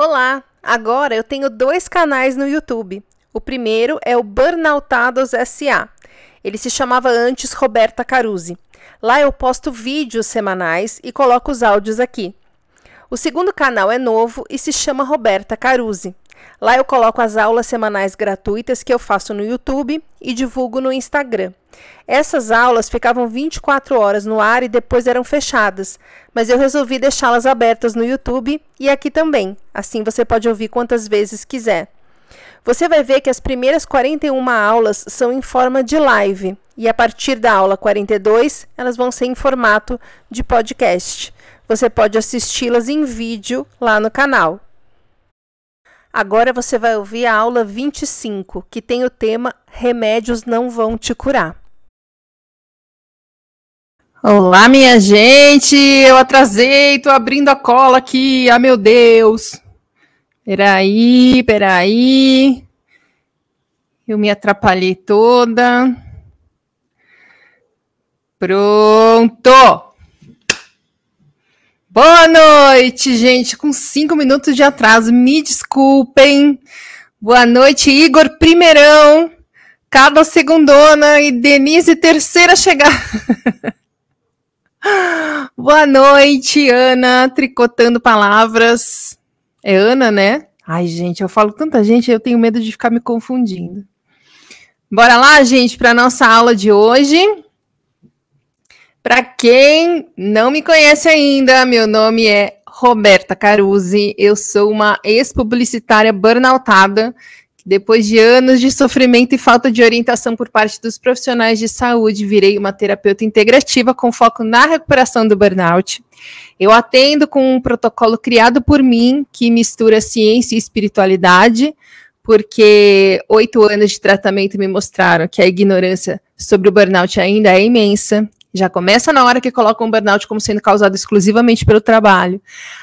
Olá! Agora eu tenho dois canais no YouTube. O primeiro é o Burnoutados SA. Ele se chamava antes Roberta Caruzi. Lá eu posto vídeos semanais e coloco os áudios aqui. O segundo canal é novo e se chama Roberta Caruzi. Lá eu coloco as aulas semanais gratuitas que eu faço no YouTube e divulgo no Instagram. Essas aulas ficavam 24 horas no ar e depois eram fechadas, mas eu resolvi deixá-las abertas no YouTube e aqui também. Assim você pode ouvir quantas vezes quiser. Você vai ver que as primeiras 41 aulas são em forma de live e a partir da aula 42 elas vão ser em formato de podcast. Você pode assisti-las em vídeo lá no canal. Agora você vai ouvir a aula 25, que tem o tema Remédios não vão te curar. Olá, minha gente! Eu atrasei, tô abrindo a cola aqui. Ah, meu Deus! Peraí, peraí. Eu me atrapalhei toda. Pronto! Boa noite, gente. Com cinco minutos de atraso, me desculpem. Boa noite, Igor Primeirão, Carla Segundona e Denise Terceira chegar. Boa noite, Ana, tricotando palavras. É Ana, né? Ai, gente, eu falo tanta gente, eu tenho medo de ficar me confundindo. Bora lá, gente, para nossa aula de hoje. Para quem não me conhece ainda, meu nome é Roberta Caruzi. Eu sou uma ex-publicitária burnoutada depois de anos de sofrimento e falta de orientação por parte dos profissionais de saúde, virei uma terapeuta integrativa com foco na recuperação do burnout. Eu atendo com um protocolo criado por mim que mistura ciência e espiritualidade, porque oito anos de tratamento me mostraram que a ignorância sobre o burnout ainda é imensa já começa na hora que colocam um burnout como sendo causado exclusivamente pelo trabalho.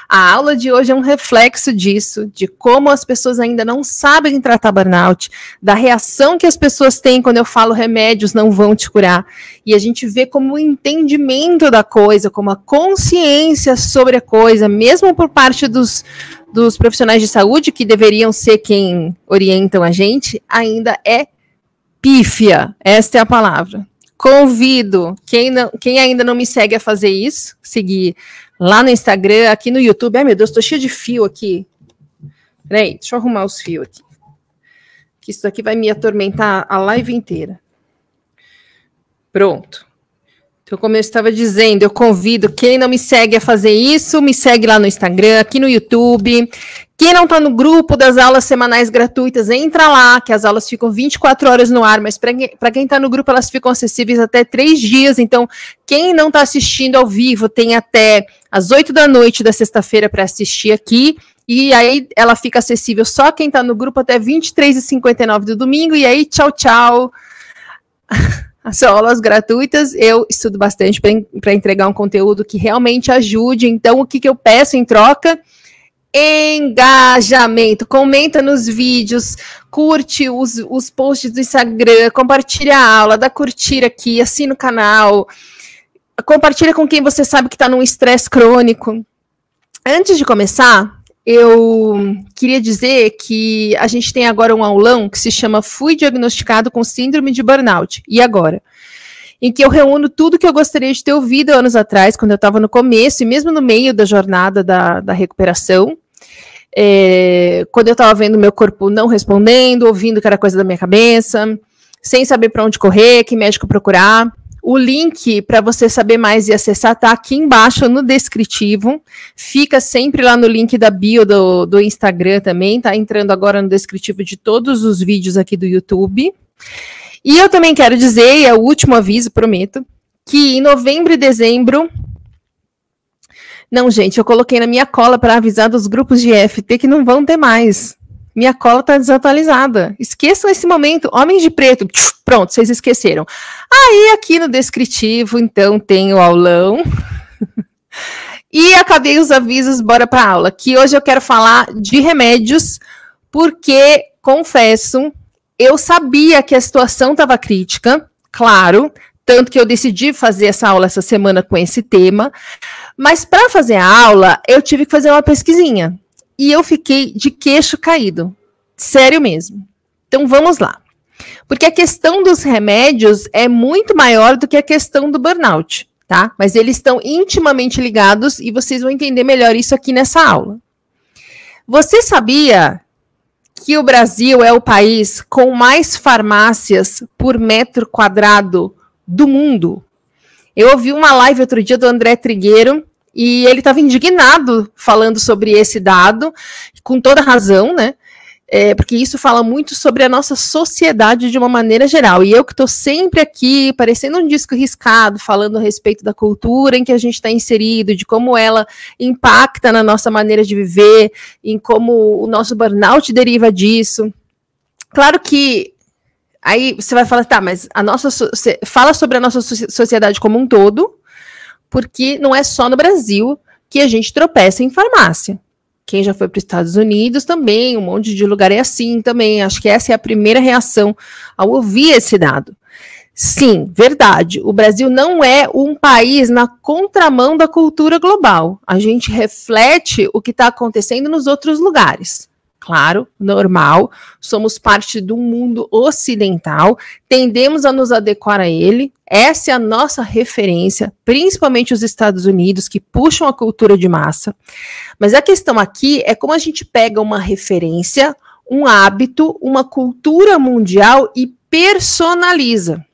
A aula de hoje é um reflexo disso, de como as pessoas ainda não sabem tratar burnout, da reação que as pessoas têm quando eu falo remédios não vão te curar. E a gente vê como o entendimento da coisa, como a consciência sobre a coisa, mesmo por parte dos, dos profissionais de saúde, que deveriam ser quem orientam a gente, ainda é pífia. Esta é a palavra. Convido quem, não, quem ainda não me segue a fazer isso, seguir lá no Instagram, aqui no YouTube. Ai, meu Deus, tô cheio de fio aqui. Peraí, deixa eu arrumar os fios aqui. Que isso aqui vai me atormentar a live inteira. Pronto. Então, como eu estava dizendo, eu convido quem não me segue a fazer isso, me segue lá no Instagram, aqui no YouTube. Quem não está no grupo das aulas semanais gratuitas, entra lá, que as aulas ficam 24 horas no ar, mas para quem está no grupo, elas ficam acessíveis até três dias. Então, quem não está assistindo ao vivo tem até as 8 da noite da sexta-feira para assistir aqui. E aí ela fica acessível só quem está no grupo até 23h59 do domingo. E aí, tchau, tchau. são aulas gratuitas. Eu estudo bastante para entregar um conteúdo que realmente ajude. Então, o que, que eu peço em troca? Engajamento. Comenta nos vídeos, curte os, os posts do Instagram, compartilha a aula, dá curtir aqui, assina o canal, compartilha com quem você sabe que está num estresse crônico. Antes de começar, eu queria dizer que a gente tem agora um aulão que se chama Fui Diagnosticado com Síndrome de Burnout. E agora? Em que eu reúno tudo que eu gostaria de ter ouvido anos atrás, quando eu estava no começo e mesmo no meio da jornada da, da recuperação. É, quando eu estava vendo meu corpo não respondendo, ouvindo que era coisa da minha cabeça, sem saber para onde correr, que médico procurar. O link para você saber mais e acessar está aqui embaixo no descritivo. Fica sempre lá no link da bio do, do Instagram também. Tá entrando agora no descritivo de todos os vídeos aqui do YouTube. E eu também quero dizer, e é o último aviso, prometo, que em novembro e dezembro. Não, gente, eu coloquei na minha cola para avisar dos grupos de FT que não vão ter mais. Minha cola está desatualizada. Esqueçam esse momento. Homens de preto. Pronto, vocês esqueceram. Aí, aqui no descritivo, então, tem o aulão. e acabei os avisos, bora para aula. Que hoje eu quero falar de remédios, porque, confesso, eu sabia que a situação estava crítica, claro, tanto que eu decidi fazer essa aula essa semana com esse tema. Mas para fazer a aula, eu tive que fazer uma pesquisinha. e eu fiquei de queixo caído. Sério mesmo. Então vamos lá. Porque a questão dos remédios é muito maior do que a questão do burnout, tá? Mas eles estão intimamente ligados e vocês vão entender melhor isso aqui nessa aula. Você sabia que o Brasil é o país com mais farmácias por metro quadrado do mundo? Eu ouvi uma live outro dia do André Trigueiro e ele estava indignado falando sobre esse dado, com toda razão, né? É, porque isso fala muito sobre a nossa sociedade de uma maneira geral. E eu que estou sempre aqui, parecendo um disco riscado, falando a respeito da cultura em que a gente está inserido, de como ela impacta na nossa maneira de viver, em como o nosso burnout deriva disso. Claro que aí você vai falar, tá, mas a nossa fala sobre a nossa sociedade como um todo, porque não é só no Brasil que a gente tropeça em farmácia. Quem já foi para os Estados Unidos também, um monte de lugar é assim também. Acho que essa é a primeira reação ao ouvir esse dado. Sim, verdade. O Brasil não é um país na contramão da cultura global. A gente reflete o que está acontecendo nos outros lugares claro, normal, somos parte do mundo ocidental, tendemos a nos adequar a ele, essa é a nossa referência, principalmente os Estados Unidos, que puxam a cultura de massa. Mas a questão aqui é como a gente pega uma referência, um hábito, uma cultura mundial e personaliza.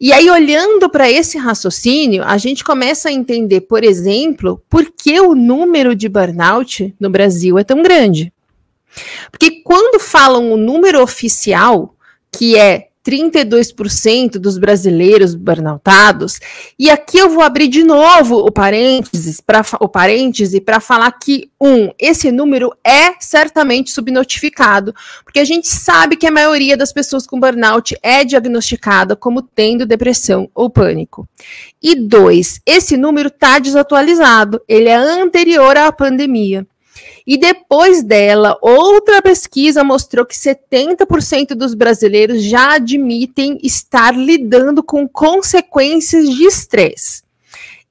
E aí, olhando para esse raciocínio, a gente começa a entender, por exemplo, por que o número de burnout no Brasil é tão grande. Porque quando falam o número oficial, que é 32% dos brasileiros burnoutados, e aqui eu vou abrir de novo o parênteses para o parêntese para falar que um, esse número é certamente subnotificado, porque a gente sabe que a maioria das pessoas com burnout é diagnosticada como tendo depressão ou pânico. E dois, esse número está desatualizado, ele é anterior à pandemia. E depois dela, outra pesquisa mostrou que 70% dos brasileiros já admitem estar lidando com consequências de estresse.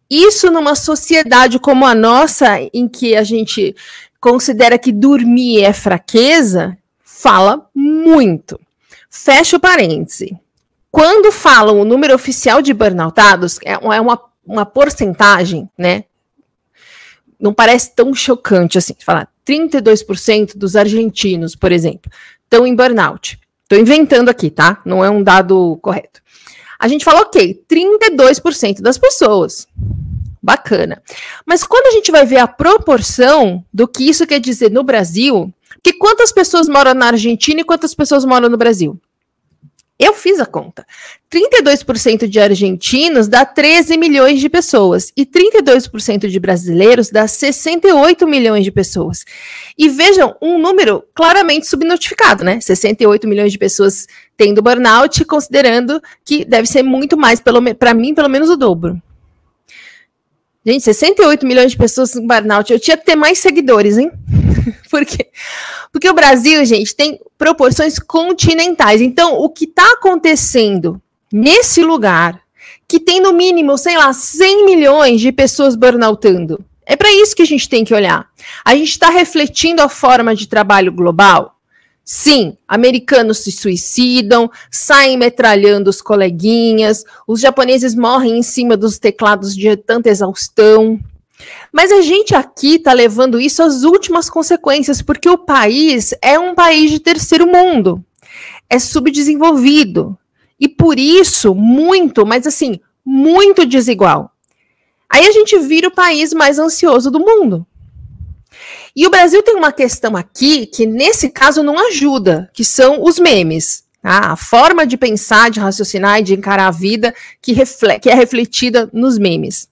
Isso numa sociedade como a nossa, em que a gente considera que dormir é fraqueza, fala muito. Fecha o parêntese. Quando falam o número oficial de burnoutados, é uma, uma porcentagem, né? não parece tão chocante assim. Falar 32% dos argentinos, por exemplo, estão em burnout. Estou inventando aqui, tá? Não é um dado correto. A gente fala, ok, 32% das pessoas. Bacana. Mas quando a gente vai ver a proporção do que isso quer dizer no Brasil, que quantas pessoas moram na Argentina e quantas pessoas moram no Brasil? Eu fiz a conta. 32% de argentinos dá 13 milhões de pessoas e 32% de brasileiros dá 68 milhões de pessoas. E vejam, um número claramente subnotificado, né? 68 milhões de pessoas tendo burnout, considerando que deve ser muito mais, para mim, pelo menos o dobro. Gente, 68 milhões de pessoas com burnout. Eu tinha que ter mais seguidores, hein? Por quê? Porque o Brasil, gente, tem proporções continentais. Então, o que está acontecendo nesse lugar, que tem no mínimo, sei lá, 100 milhões de pessoas burnoutando, é para isso que a gente tem que olhar. A gente está refletindo a forma de trabalho global? Sim, americanos se suicidam, saem metralhando os coleguinhas, os japoneses morrem em cima dos teclados de tanta exaustão. Mas a gente aqui está levando isso às últimas consequências, porque o país é um país de terceiro mundo, é subdesenvolvido e por isso muito, mas assim, muito desigual. Aí a gente vira o país mais ansioso do mundo. E o Brasil tem uma questão aqui que, nesse caso, não ajuda, que são os memes. Tá? A forma de pensar, de raciocinar e de encarar a vida que, que é refletida nos memes.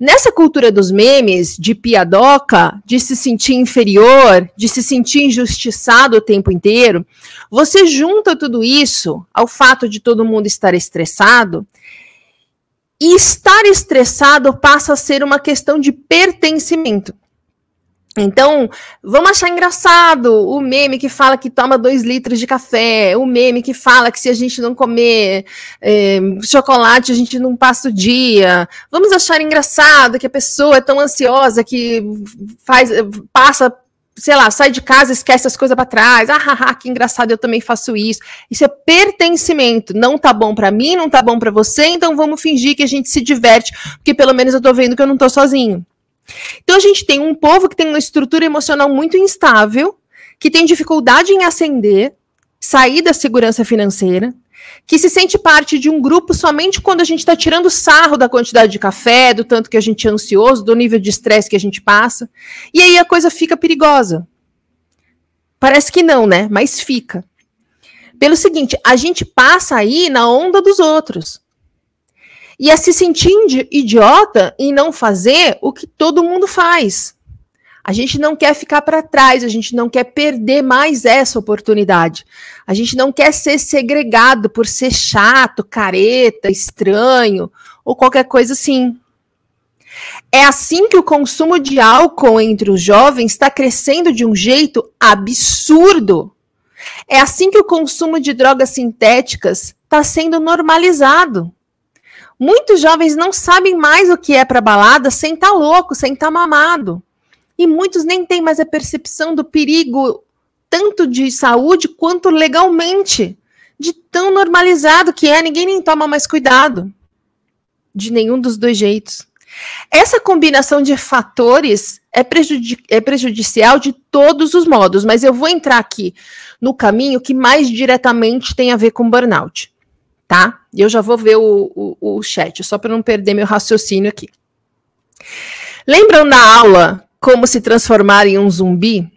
Nessa cultura dos memes, de piadoca, de se sentir inferior, de se sentir injustiçado o tempo inteiro, você junta tudo isso ao fato de todo mundo estar estressado, e estar estressado passa a ser uma questão de pertencimento. Então, vamos achar engraçado o meme que fala que toma dois litros de café, o meme que fala que se a gente não comer é, chocolate, a gente não passa o dia. Vamos achar engraçado que a pessoa é tão ansiosa que faz, passa sei lá, sai de casa, esquece as coisas para trás. Ah, haha, que engraçado, eu também faço isso. Isso é pertencimento. Não tá bom para mim, não tá bom para você, então vamos fingir que a gente se diverte, porque pelo menos eu tô vendo que eu não tô sozinho. Então a gente tem um povo que tem uma estrutura emocional muito instável, que tem dificuldade em ascender, sair da segurança financeira, que se sente parte de um grupo somente quando a gente está tirando sarro da quantidade de café, do tanto que a gente é ansioso, do nível de estresse que a gente passa. E aí a coisa fica perigosa. Parece que não, né? Mas fica. Pelo seguinte, a gente passa aí na onda dos outros. E é se sentir idiota em não fazer o que todo mundo faz. A gente não quer ficar para trás, a gente não quer perder mais essa oportunidade. A gente não quer ser segregado por ser chato, careta, estranho ou qualquer coisa assim. É assim que o consumo de álcool entre os jovens está crescendo de um jeito absurdo. É assim que o consumo de drogas sintéticas está sendo normalizado. Muitos jovens não sabem mais o que é para balada sem estar tá louco, sem estar tá mamado. E muitos nem têm mais a percepção do perigo, tanto de saúde quanto legalmente, de tão normalizado que é, ninguém nem toma mais cuidado. De nenhum dos dois jeitos. Essa combinação de fatores é, prejudici é prejudicial de todos os modos, mas eu vou entrar aqui no caminho que mais diretamente tem a ver com burnout, tá? Eu já vou ver o, o, o chat, só para não perder meu raciocínio aqui. Lembram na aula como se transformar em um zumbi?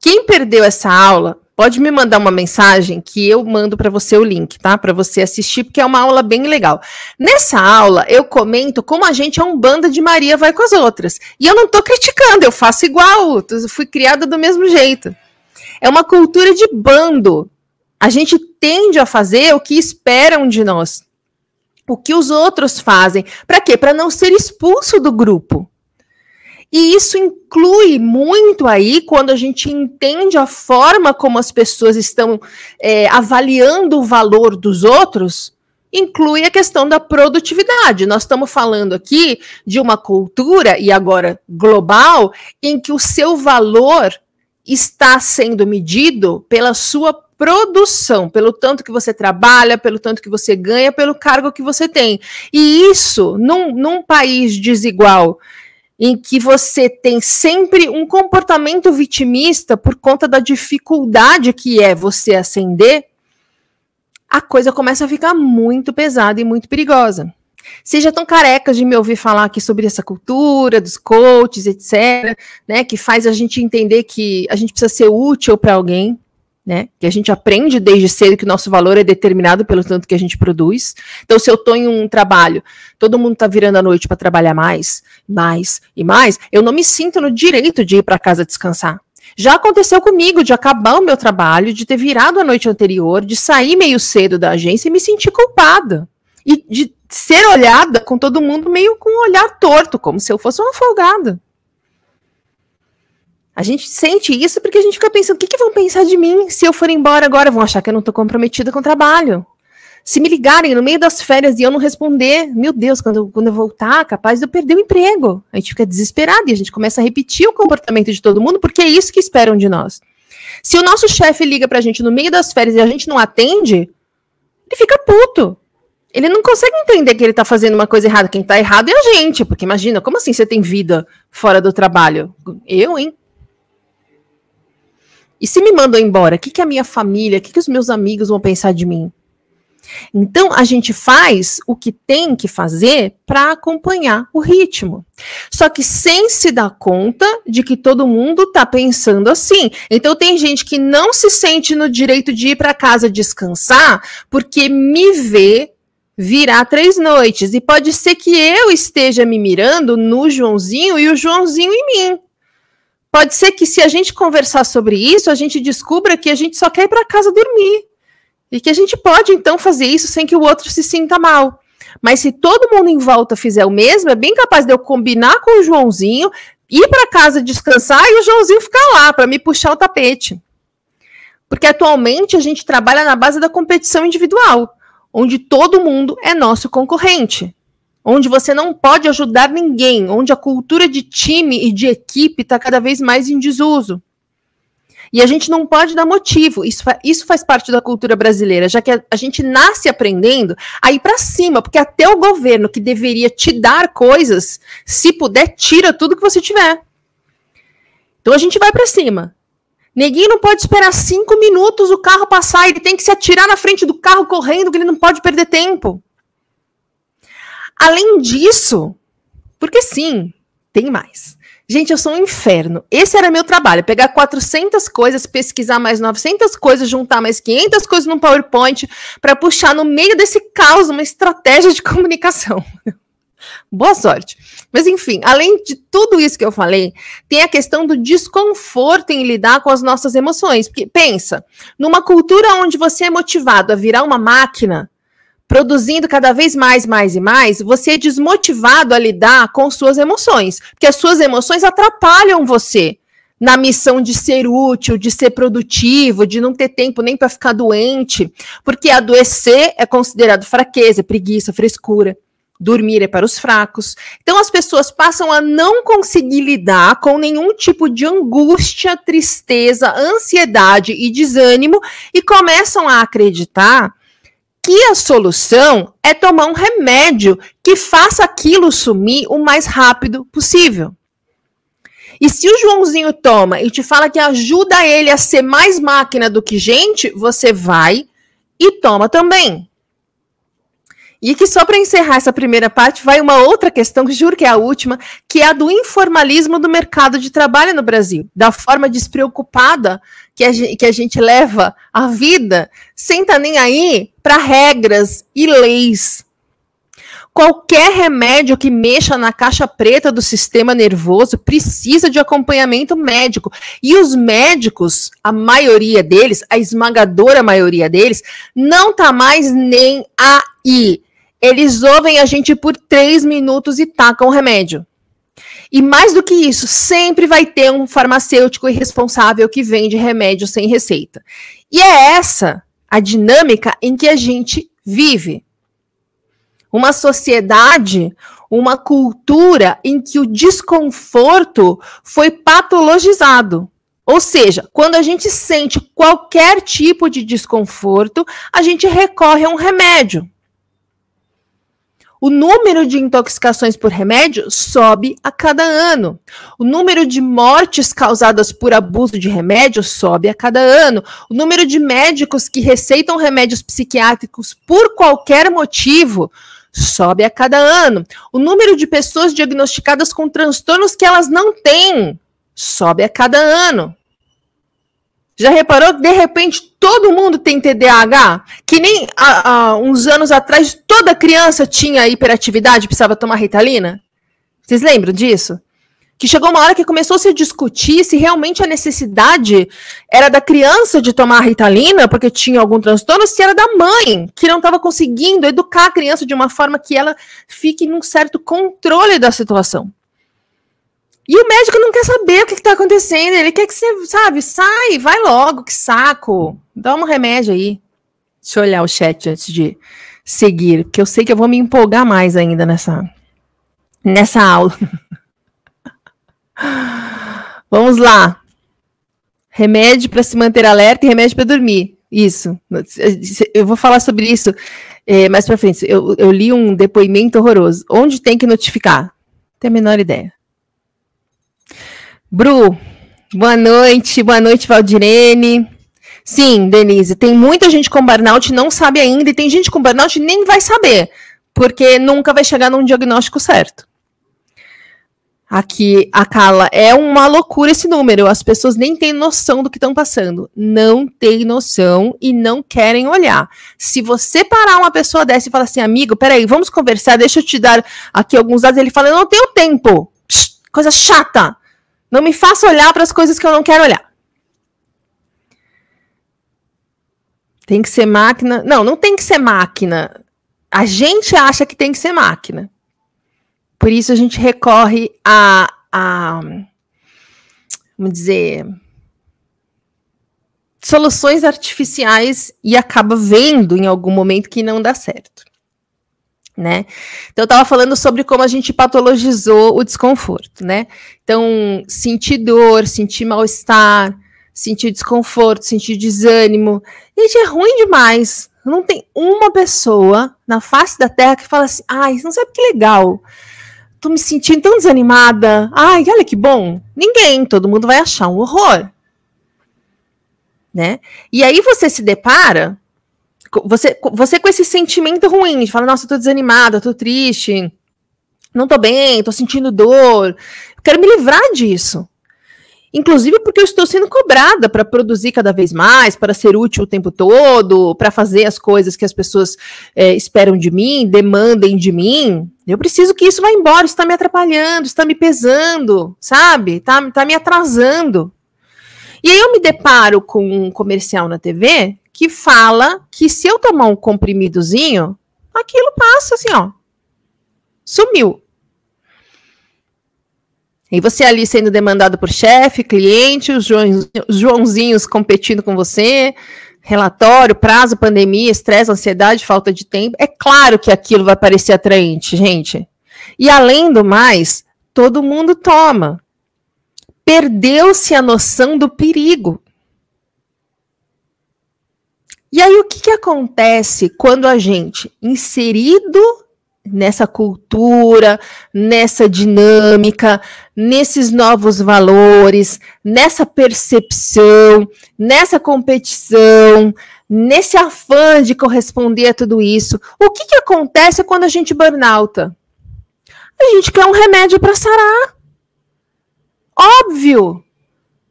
Quem perdeu essa aula, pode me mandar uma mensagem que eu mando para você o link, tá? Para você assistir, porque é uma aula bem legal. Nessa aula, eu comento como a gente é um bando de Maria vai com as outras. E eu não estou criticando, eu faço igual, fui criada do mesmo jeito. É uma cultura de bando. A gente tende a fazer o que esperam de nós. O que os outros fazem. Para quê? Para não ser expulso do grupo. E isso inclui muito aí quando a gente entende a forma como as pessoas estão é, avaliando o valor dos outros, inclui a questão da produtividade. Nós estamos falando aqui de uma cultura, e agora global, em que o seu valor está sendo medido pela sua produção, pelo tanto que você trabalha, pelo tanto que você ganha, pelo cargo que você tem. E isso, num, num país desigual, em que você tem sempre um comportamento vitimista por conta da dificuldade que é você ascender, a coisa começa a ficar muito pesada e muito perigosa. Vocês já estão carecas de me ouvir falar aqui sobre essa cultura dos coaches, etc., né, que faz a gente entender que a gente precisa ser útil para alguém, né? Que a gente aprende desde cedo que o nosso valor é determinado pelo tanto que a gente produz. Então, se eu estou em um trabalho, todo mundo está virando a noite para trabalhar mais, mais e mais, eu não me sinto no direito de ir para casa descansar. Já aconteceu comigo de acabar o meu trabalho, de ter virado a noite anterior, de sair meio cedo da agência e me sentir culpada. E de ser olhada com todo mundo meio com um olhar torto, como se eu fosse uma folgada. A gente sente isso porque a gente fica pensando: o que, que vão pensar de mim se eu for embora agora? Vão achar que eu não estou comprometida com o trabalho. Se me ligarem no meio das férias e eu não responder, meu Deus, quando quando eu voltar, capaz de eu perder o emprego. A gente fica desesperado e a gente começa a repetir o comportamento de todo mundo porque é isso que esperam de nós. Se o nosso chefe liga pra gente no meio das férias e a gente não atende, ele fica puto. Ele não consegue entender que ele tá fazendo uma coisa errada. Quem tá errado é a gente, porque imagina, como assim você tem vida fora do trabalho? Eu, hein? E se me mandam embora, o que, que a minha família, o que, que os meus amigos vão pensar de mim? Então, a gente faz o que tem que fazer para acompanhar o ritmo. Só que sem se dar conta de que todo mundo está pensando assim. Então, tem gente que não se sente no direito de ir para casa descansar porque me vê virar três noites. E pode ser que eu esteja me mirando no Joãozinho e o Joãozinho em mim. Pode ser que se a gente conversar sobre isso, a gente descubra que a gente só quer ir para casa dormir. E que a gente pode então fazer isso sem que o outro se sinta mal. Mas se todo mundo em volta fizer o mesmo, é bem capaz de eu combinar com o Joãozinho, ir para casa descansar e o Joãozinho ficar lá para me puxar o tapete. Porque atualmente a gente trabalha na base da competição individual, onde todo mundo é nosso concorrente onde você não pode ajudar ninguém, onde a cultura de time e de equipe está cada vez mais em desuso. E a gente não pode dar motivo. Isso, isso faz parte da cultura brasileira, já que a, a gente nasce aprendendo a ir para cima, porque até o governo que deveria te dar coisas, se puder, tira tudo que você tiver. Então a gente vai para cima. Neguinho não pode esperar cinco minutos o carro passar, ele tem que se atirar na frente do carro correndo, que ele não pode perder tempo. Além disso, porque sim, tem mais. Gente, eu sou um inferno. Esse era meu trabalho, pegar 400 coisas, pesquisar mais 900 coisas, juntar mais 500 coisas no PowerPoint para puxar no meio desse caos uma estratégia de comunicação. Boa sorte. Mas enfim, além de tudo isso que eu falei, tem a questão do desconforto em lidar com as nossas emoções. Porque pensa, numa cultura onde você é motivado a virar uma máquina, produzindo cada vez mais, mais e mais, você é desmotivado a lidar com suas emoções, porque as suas emoções atrapalham você na missão de ser útil, de ser produtivo, de não ter tempo nem para ficar doente, porque adoecer é considerado fraqueza, preguiça, frescura. Dormir é para os fracos. Então as pessoas passam a não conseguir lidar com nenhum tipo de angústia, tristeza, ansiedade e desânimo e começam a acreditar que a solução é tomar um remédio que faça aquilo sumir o mais rápido possível. E se o Joãozinho toma e te fala que ajuda ele a ser mais máquina do que gente, você vai e toma também. E que só para encerrar essa primeira parte, vai uma outra questão, que juro que é a última, que é a do informalismo do mercado de trabalho no Brasil, da forma despreocupada que a gente, que a gente leva a vida, sem estar tá nem aí para regras e leis. Qualquer remédio que mexa na caixa preta do sistema nervoso precisa de acompanhamento médico. E os médicos, a maioria deles, a esmagadora maioria deles, não tá mais nem aí eles ouvem a gente por três minutos e tacam o remédio. E mais do que isso, sempre vai ter um farmacêutico irresponsável que vende remédio sem receita. E é essa a dinâmica em que a gente vive. Uma sociedade, uma cultura em que o desconforto foi patologizado. Ou seja, quando a gente sente qualquer tipo de desconforto, a gente recorre a um remédio o número de intoxicações por remédio sobe a cada ano. O número de mortes causadas por abuso de remédio sobe a cada ano. O número de médicos que receitam remédios psiquiátricos por qualquer motivo sobe a cada ano. O número de pessoas diagnosticadas com transtornos que elas não têm sobe a cada ano. Já reparou que de repente todo mundo tem TDAH? Que nem há, uns anos atrás toda criança tinha hiperatividade, precisava tomar Ritalina? Vocês lembram disso? Que chegou uma hora que começou a se discutir se realmente a necessidade era da criança de tomar Ritalina porque tinha algum transtorno, se era da mãe, que não estava conseguindo educar a criança de uma forma que ela fique num certo controle da situação. E o médico não quer saber o que está acontecendo. Ele quer que você, sabe, sai, vai logo, que saco. Dá um remédio aí. Deixa eu olhar o chat antes de seguir, porque eu sei que eu vou me empolgar mais ainda nessa, nessa aula. Vamos lá. Remédio para se manter alerta e remédio para dormir. Isso. Eu vou falar sobre isso é, mais para frente. Eu, eu li um depoimento horroroso. Onde tem que notificar? Tem a menor ideia. Bru, boa noite, boa noite, Valdirene. Sim, Denise, tem muita gente com burnout não sabe ainda, e tem gente com burnout nem vai saber, porque nunca vai chegar num diagnóstico certo. Aqui, a Carla, é uma loucura esse número. As pessoas nem têm noção do que estão passando. Não têm noção e não querem olhar. Se você parar uma pessoa dessa e falar assim, amigo, peraí, vamos conversar, deixa eu te dar aqui alguns dados. Ele fala, eu não tenho tempo. Psh, coisa chata. Não me faça olhar para as coisas que eu não quero olhar. Tem que ser máquina. Não, não tem que ser máquina. A gente acha que tem que ser máquina. Por isso a gente recorre a, a vamos dizer, soluções artificiais e acaba vendo em algum momento que não dá certo né? Então eu estava falando sobre como a gente patologizou o desconforto, né? Então, sentir dor, sentir mal-estar, sentir desconforto, sentir desânimo. Gente, é ruim demais. Não tem uma pessoa na face da Terra que fala assim: ai, não sabe que legal. Tô me sentindo tão desanimada. Ai, olha que bom. Ninguém, todo mundo vai achar um horror. Né? E aí você se depara, você, você com esse sentimento ruim, de falar, nossa, eu tô desanimada, eu tô triste, não tô bem, tô sentindo dor, quero me livrar disso. Inclusive porque eu estou sendo cobrada para produzir cada vez mais, para ser útil o tempo todo, para fazer as coisas que as pessoas é, esperam de mim, demandem de mim. Eu preciso que isso vá embora, está me atrapalhando, está me pesando, sabe? Está tá me atrasando. E aí eu me deparo com um comercial na TV que fala que se eu tomar um comprimidozinho, aquilo passa assim, ó. Sumiu. E você ali sendo demandado por chefe, cliente, os, Joãozinhos competindo com você, relatório, prazo, pandemia, estresse, ansiedade, falta de tempo. É claro que aquilo vai parecer atraente, gente. E além do mais, todo mundo toma. Perdeu-se a noção do perigo. E aí, o que, que acontece quando a gente, inserido nessa cultura, nessa dinâmica, nesses novos valores, nessa percepção, nessa competição, nesse afã de corresponder a tudo isso. O que, que acontece quando a gente burnouta? A gente quer um remédio para sarar. Óbvio.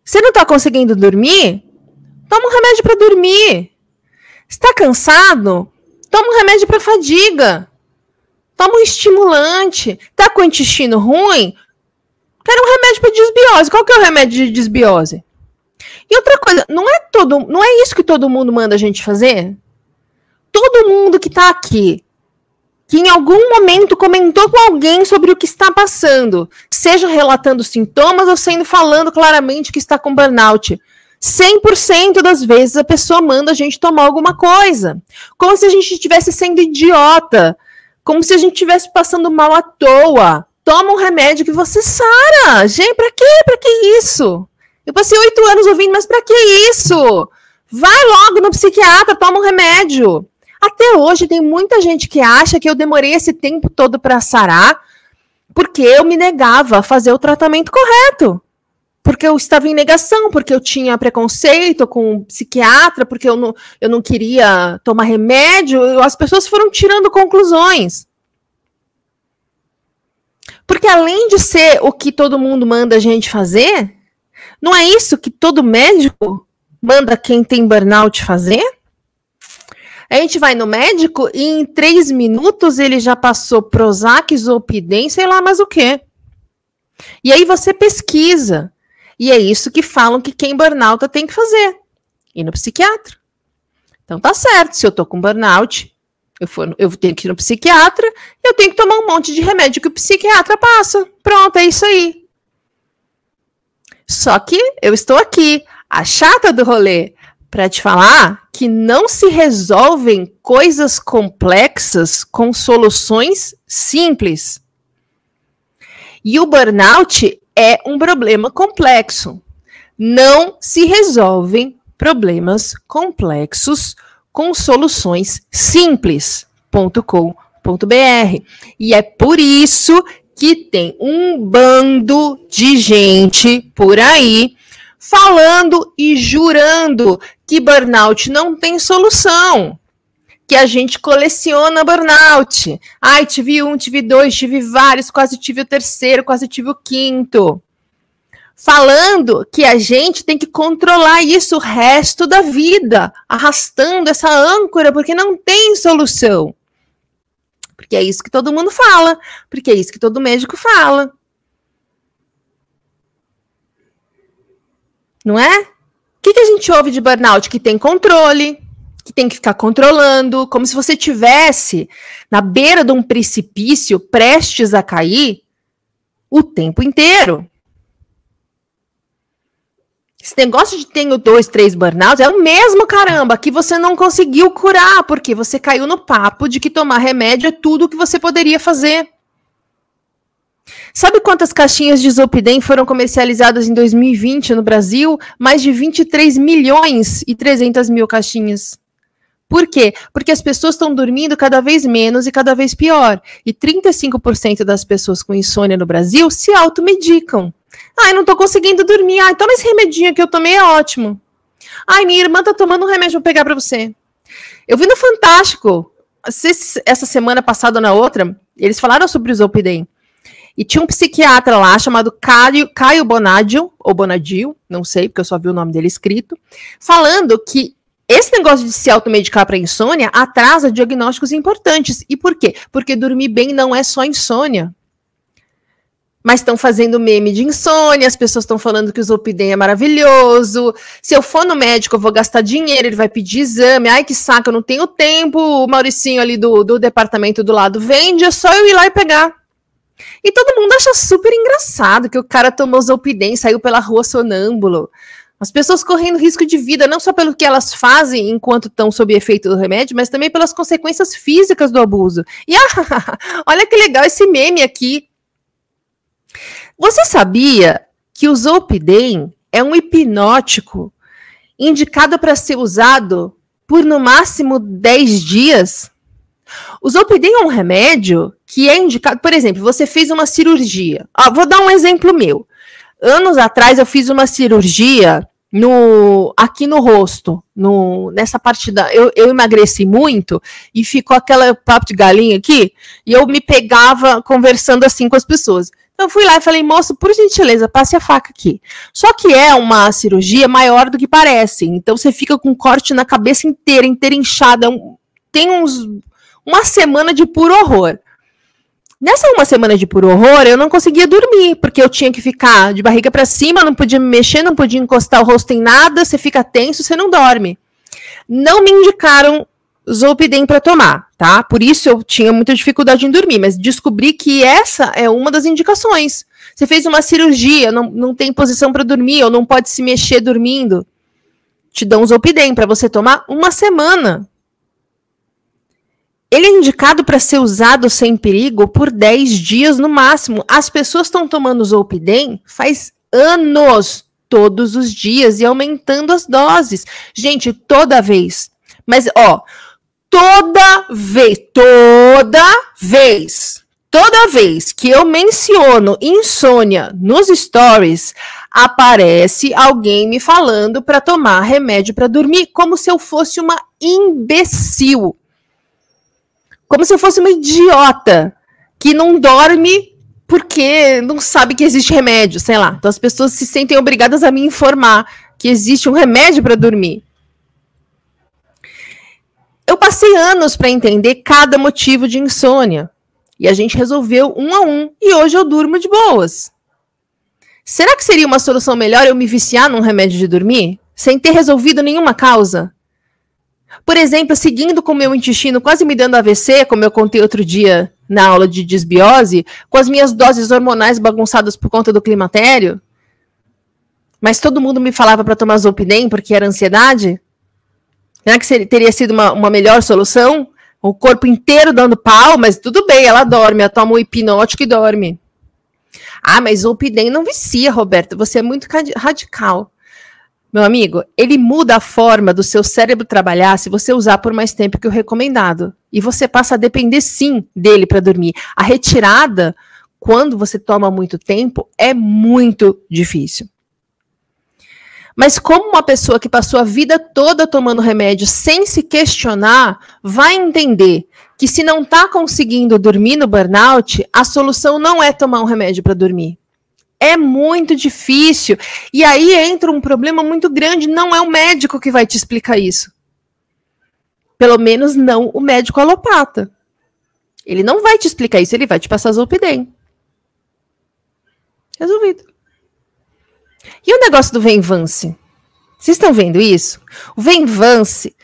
Você não está conseguindo dormir? Toma um remédio para dormir. Está cansado? Toma um remédio para fadiga. Toma um estimulante. Tá com o intestino ruim? Quero um remédio para desbiose. Qual que é o remédio de desbiose? E outra coisa, não é todo, não é isso que todo mundo manda a gente fazer? Todo mundo que tá aqui, que em algum momento comentou com alguém sobre o que está passando, seja relatando sintomas ou sendo falando claramente que está com burnout. 100% das vezes a pessoa manda a gente tomar alguma coisa. Como se a gente estivesse sendo idiota como se a gente estivesse passando mal à toa. Toma um remédio que você sara. Gente, pra quê? Pra que isso? Eu passei oito anos ouvindo, mas pra que isso? Vai logo no psiquiatra, toma um remédio. Até hoje tem muita gente que acha que eu demorei esse tempo todo para sarar porque eu me negava a fazer o tratamento correto porque eu estava em negação, porque eu tinha preconceito com o psiquiatra, porque eu não, eu não queria tomar remédio, as pessoas foram tirando conclusões. Porque além de ser o que todo mundo manda a gente fazer, não é isso que todo médico manda quem tem burnout fazer? A gente vai no médico e em três minutos ele já passou Prozac, Zolpidem, sei lá mais o quê. E aí você pesquisa. E é isso que falam que quem burnout tem que fazer. Ir no psiquiatra. Então tá certo, se eu tô com burnout, eu, for, eu tenho que ir no psiquiatra, eu tenho que tomar um monte de remédio que o psiquiatra passa. Pronto, é isso aí. Só que eu estou aqui, a chata do rolê, para te falar que não se resolvem coisas complexas com soluções simples. E o burnout é um problema complexo. Não se resolvem problemas complexos com soluções simples.com.br. E é por isso que tem um bando de gente por aí falando e jurando que burnout não tem solução que a gente coleciona burnout. Ai, tive um, tive dois, tive vários, quase tive o terceiro, quase tive o quinto. Falando que a gente tem que controlar isso o resto da vida, arrastando essa âncora, porque não tem solução. Porque é isso que todo mundo fala, porque é isso que todo médico fala. Não é? O que, que a gente ouve de burnout? Que tem controle, que tem que ficar controlando, como se você tivesse na beira de um precipício prestes a cair o tempo inteiro. Esse negócio de tenho dois, três burnouts é o mesmo caramba que você não conseguiu curar, porque você caiu no papo de que tomar remédio é tudo o que você poderia fazer. Sabe quantas caixinhas de Zolpidem foram comercializadas em 2020 no Brasil? Mais de 23 milhões e 300 mil caixinhas. Por quê? Porque as pessoas estão dormindo cada vez menos e cada vez pior. E 35% das pessoas com insônia no Brasil se automedicam. Ai, não tô conseguindo dormir. Ai, toma esse remedinho que eu tomei, é ótimo. Ai, minha irmã tá tomando um remédio, vou pegar para você. Eu vi no Fantástico, essa semana passada ou na outra, eles falaram sobre o Zolpidem. E tinha um psiquiatra lá chamado Caio, Caio Bonadio, ou Bonadio, não sei, porque eu só vi o nome dele escrito, falando que esse negócio de se automedicar para insônia atrasa diagnósticos importantes. E por quê? Porque dormir bem não é só insônia. Mas estão fazendo meme de insônia, as pessoas estão falando que o Zolpidem é maravilhoso. Se eu for no médico, eu vou gastar dinheiro, ele vai pedir exame. Ai, que saco, eu não tenho tempo. O Mauricinho ali do, do departamento do lado vende, é só eu ir lá e pegar. E todo mundo acha super engraçado que o cara tomou Zolpidem, saiu pela rua sonâmbulo. As pessoas correndo risco de vida, não só pelo que elas fazem enquanto estão sob efeito do remédio, mas também pelas consequências físicas do abuso. E ah, olha que legal esse meme aqui. Você sabia que o Zolpidem é um hipnótico indicado para ser usado por no máximo 10 dias? O Zolpidem é um remédio que é indicado, por exemplo, você fez uma cirurgia. Ah, vou dar um exemplo meu. Anos atrás eu fiz uma cirurgia no aqui no rosto, no nessa parte da eu, eu emagreci muito e ficou aquela papo de galinha aqui, e eu me pegava conversando assim com as pessoas. Então eu fui lá e falei, moço, por gentileza, passe a faca aqui. Só que é uma cirurgia maior do que parece. Então você fica com um corte na cabeça inteira, inteira inchada. Tem uns uma semana de puro horror. Nessa uma semana de puro horror, eu não conseguia dormir, porque eu tinha que ficar de barriga para cima, não podia me mexer, não podia encostar o rosto em nada, você fica tenso, você não dorme. Não me indicaram Zolpidem para tomar, tá? Por isso eu tinha muita dificuldade em dormir, mas descobri que essa é uma das indicações. Você fez uma cirurgia, não, não tem posição para dormir, ou não pode se mexer dormindo. Te dão Zolpidem para você tomar uma semana ele é indicado para ser usado sem perigo por 10 dias no máximo. As pessoas estão tomando Zolpidem faz anos, todos os dias, e aumentando as doses. Gente, toda vez. Mas, ó, toda vez, toda vez, toda vez que eu menciono insônia nos stories, aparece alguém me falando para tomar remédio para dormir, como se eu fosse uma imbecil como se eu fosse uma idiota que não dorme porque não sabe que existe remédio, sei lá. Então as pessoas se sentem obrigadas a me informar que existe um remédio para dormir. Eu passei anos para entender cada motivo de insônia. E a gente resolveu um a um. E hoje eu durmo de boas. Será que seria uma solução melhor eu me viciar num remédio de dormir? Sem ter resolvido nenhuma causa? Por exemplo, seguindo com o meu intestino quase me dando AVC, como eu contei outro dia na aula de desbiose, com as minhas doses hormonais bagunçadas por conta do climatério, mas todo mundo me falava para tomar Zolpidem porque era ansiedade? Será que teria sido uma, uma melhor solução? O corpo inteiro dando pau, mas tudo bem, ela dorme, ela toma um hipnótico e dorme. Ah, mas Zolpidem não vicia, Roberto, você é muito radical. Meu amigo, ele muda a forma do seu cérebro trabalhar se você usar por mais tempo que o recomendado. E você passa a depender sim dele para dormir. A retirada, quando você toma muito tempo, é muito difícil. Mas como uma pessoa que passou a vida toda tomando remédio sem se questionar, vai entender que se não está conseguindo dormir no burnout, a solução não é tomar um remédio para dormir. É muito difícil. E aí entra um problema muito grande. Não é o médico que vai te explicar isso. Pelo menos não o médico alopata. Ele não vai te explicar isso, ele vai te passar Zolpidem. Resolvido. E o negócio do Venvance? Vocês estão vendo isso? O Venvance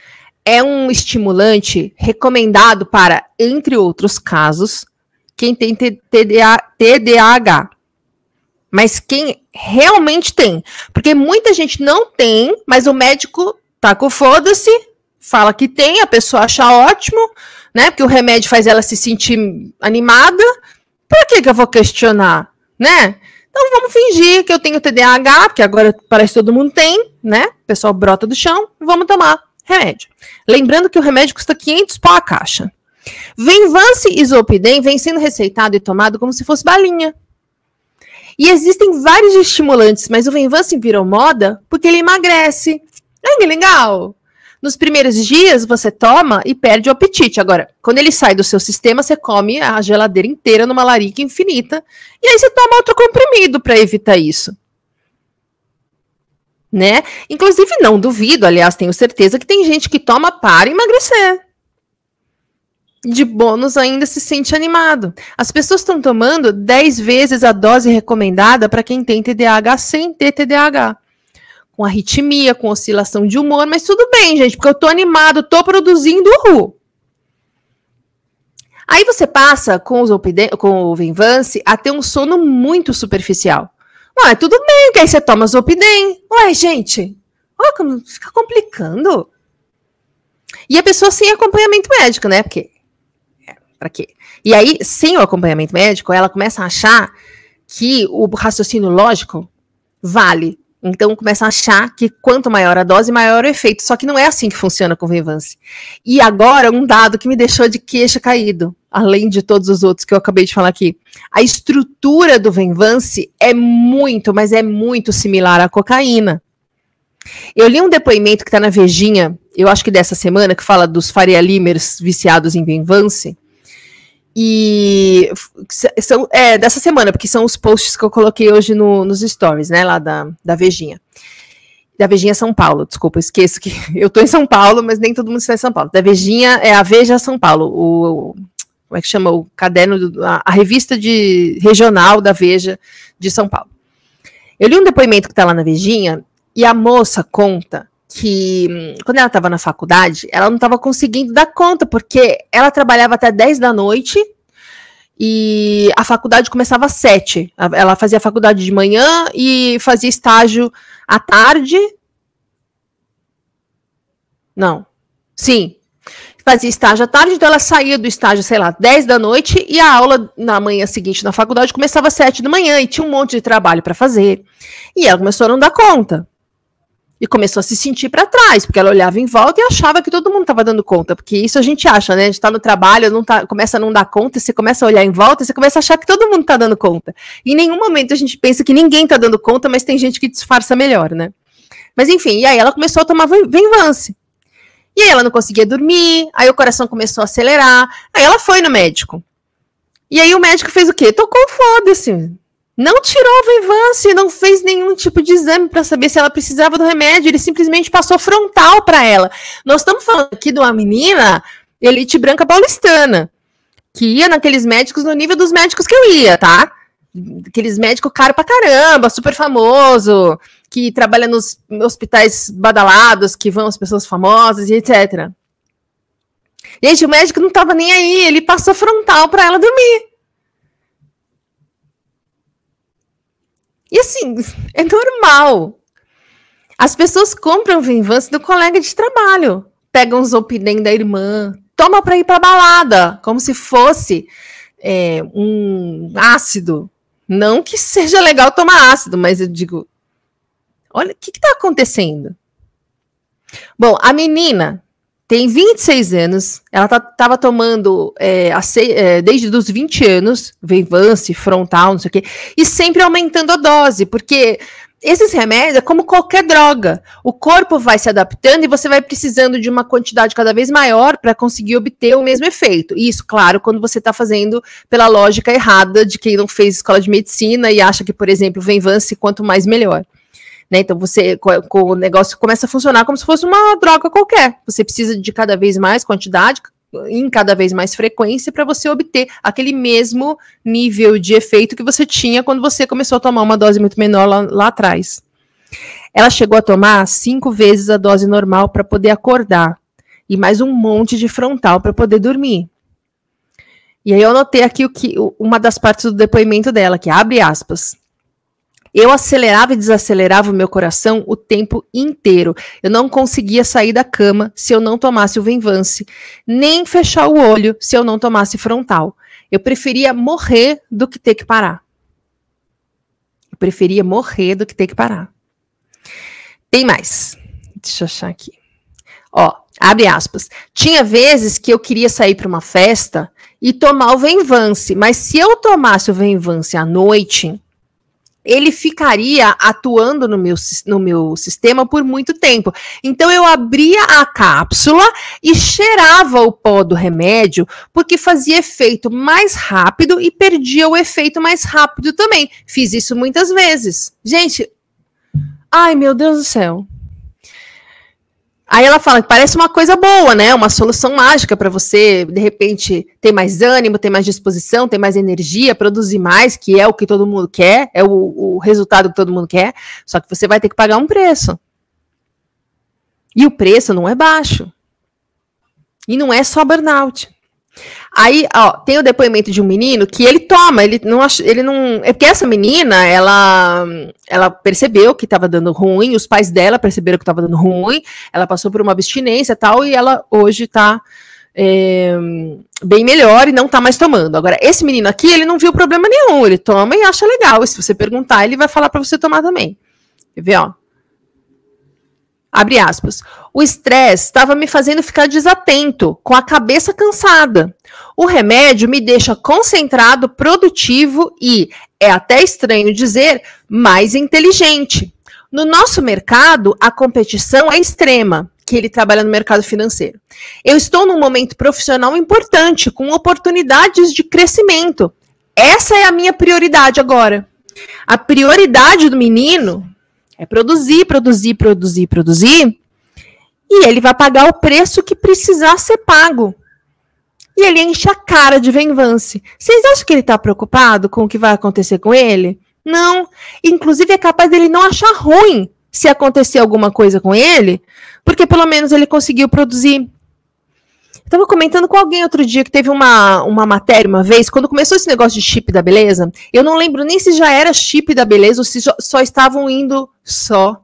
é um estimulante recomendado para, entre outros casos, quem tem TDAH mas quem realmente tem. Porque muita gente não tem, mas o médico tá com foda-se, fala que tem, a pessoa acha ótimo, né? Porque o remédio faz ela se sentir animada. Por que, que eu vou questionar? né? Então vamos fingir que eu tenho TDAH, porque agora parece que todo mundo tem, né? O pessoal brota do chão, vamos tomar remédio. Lembrando que o remédio custa 500 pau a caixa. Venvance Zolpidem vem sendo receitado e tomado como se fosse balinha. E existem vários estimulantes, mas o Venvance virou moda porque ele emagrece. Ai, que legal! Nos primeiros dias você toma e perde o apetite. Agora, quando ele sai do seu sistema, você come a geladeira inteira numa larica infinita. E aí você toma outro comprimido para evitar isso. Né? Inclusive, não duvido, aliás, tenho certeza que tem gente que toma para emagrecer. De bônus ainda se sente animado. As pessoas estão tomando 10 vezes a dose recomendada para quem tem TDAH sem ter TDAH com arritmia, com oscilação de humor, mas tudo bem, gente, porque eu tô animado, tô produzindo o Aí você passa com, os com o Venvance a ter um sono muito superficial. Ué, tudo bem, que aí você toma Zolpidem. Ué, gente, como fica complicando. E a pessoa sem acompanhamento médico, né? Porque, pra quê? E aí, sem o acompanhamento médico, ela começa a achar que o raciocínio lógico vale então começam a achar que quanto maior a dose, maior o efeito. Só que não é assim que funciona com o Venvance. E agora, um dado que me deixou de queixo caído, além de todos os outros que eu acabei de falar aqui. A estrutura do Venvance é muito, mas é muito similar à cocaína. Eu li um depoimento que está na Vejinha, eu acho que dessa semana, que fala dos Faria Limers viciados em Venvance. E são é, dessa semana, porque são os posts que eu coloquei hoje no, nos stories, né? Lá da, da Vejinha. Da Vejinha São Paulo, desculpa, esqueço que eu tô em São Paulo, mas nem todo mundo está em São Paulo. Da Vejinha é a Veja São Paulo, o, como é que chama? O caderno, do, a, a, revista de regional da Veja de São Paulo. Eu li um depoimento que tá lá na Vejinha e a moça conta que quando ela estava na faculdade, ela não estava conseguindo dar conta, porque ela trabalhava até 10 da noite e a faculdade começava às 7. Ela fazia faculdade de manhã e fazia estágio à tarde. Não. Sim. Fazia estágio à tarde, então ela saía do estágio, sei lá, 10 da noite e a aula na manhã seguinte na faculdade começava às 7 da manhã e tinha um monte de trabalho para fazer. E ela começou a não dar conta e começou a se sentir para trás, porque ela olhava em volta e achava que todo mundo estava dando conta, porque isso a gente acha, né? A gente está no trabalho, não tá, começa a não dar conta, você começa a olhar em volta você começa a achar que todo mundo está dando conta. E em nenhum momento a gente pensa que ninguém está dando conta, mas tem gente que disfarça melhor, né? Mas enfim, e aí ela começou a tomar venvance. E aí ela não conseguia dormir, aí o coração começou a acelerar, aí ela foi no médico. E aí o médico fez o quê? Tocou foda-se. Não tirou a Vivance, não fez nenhum tipo de exame para saber se ela precisava do remédio, ele simplesmente passou frontal para ela. Nós estamos falando aqui de uma menina elite branca paulistana, que ia naqueles médicos no nível dos médicos que eu ia, tá? Aqueles médicos caro pra caramba, super famoso, que trabalha nos hospitais badalados, que vão as pessoas famosas e etc. Gente, o médico não tava nem aí, ele passou frontal para ela dormir. E assim, é normal. As pessoas compram Vinvance do colega de trabalho. Pegam os opinem da irmã, toma para ir para balada, como se fosse é, um ácido. Não que seja legal tomar ácido, mas eu digo, olha, o que está acontecendo? Bom, a menina tem 26 anos, ela estava tá, tomando é, é, desde os 20 anos, Venvance, frontal, não sei o quê, e sempre aumentando a dose, porque esses remédios é como qualquer droga. O corpo vai se adaptando e você vai precisando de uma quantidade cada vez maior para conseguir obter o mesmo efeito. Isso, claro, quando você está fazendo pela lógica errada de quem não fez escola de medicina e acha que, por exemplo, Venvance, quanto mais melhor. Né? Então você o negócio começa a funcionar como se fosse uma droga qualquer. Você precisa de cada vez mais quantidade, em cada vez mais frequência para você obter aquele mesmo nível de efeito que você tinha quando você começou a tomar uma dose muito menor lá, lá atrás. Ela chegou a tomar cinco vezes a dose normal para poder acordar e mais um monte de frontal para poder dormir. E aí eu anotei aqui o que uma das partes do depoimento dela, que abre aspas. Eu acelerava e desacelerava o meu coração o tempo inteiro. Eu não conseguia sair da cama se eu não tomasse o Venvance, nem fechar o olho se eu não tomasse frontal. Eu preferia morrer do que ter que parar. preferia morrer do que ter que parar. Tem mais. Deixa eu achar aqui. Ó, abre aspas. Tinha vezes que eu queria sair para uma festa e tomar o Venvance, mas se eu tomasse o Venvance à noite, ele ficaria atuando no meu, no meu sistema por muito tempo. Então eu abria a cápsula e cheirava o pó do remédio, porque fazia efeito mais rápido e perdia o efeito mais rápido também. Fiz isso muitas vezes. Gente, ai meu Deus do céu. Aí ela fala que parece uma coisa boa, né? Uma solução mágica para você, de repente, ter mais ânimo, ter mais disposição, ter mais energia, produzir mais, que é o que todo mundo quer, é o, o resultado que todo mundo quer. Só que você vai ter que pagar um preço. E o preço não é baixo. E não é só burnout. Aí, ó, tem o depoimento de um menino que ele toma, ele não ele não, é porque essa menina, ela ela percebeu que estava dando ruim, os pais dela perceberam que estava dando ruim, ela passou por uma abstinência e tal, e ela hoje está é, bem melhor e não está mais tomando. Agora, esse menino aqui, ele não viu problema nenhum, ele toma e acha legal, e se você perguntar, ele vai falar para você tomar também. Quer ver, ó? Abre aspas. O estresse estava me fazendo ficar desatento, com a cabeça cansada. O remédio me deixa concentrado, produtivo e, é até estranho dizer, mais inteligente. No nosso mercado, a competição é extrema, que ele trabalha no mercado financeiro. Eu estou num momento profissional importante, com oportunidades de crescimento. Essa é a minha prioridade agora. A prioridade do menino é produzir, produzir, produzir, produzir. E ele vai pagar o preço que precisar ser pago. E ele enche a cara de venvance. Vocês acham que ele está preocupado com o que vai acontecer com ele? Não. Inclusive, é capaz dele não achar ruim se acontecer alguma coisa com ele, porque pelo menos ele conseguiu produzir. Estava comentando com alguém outro dia que teve uma, uma matéria uma vez, quando começou esse negócio de chip da beleza, eu não lembro nem se já era chip da beleza ou se só, só estavam indo só.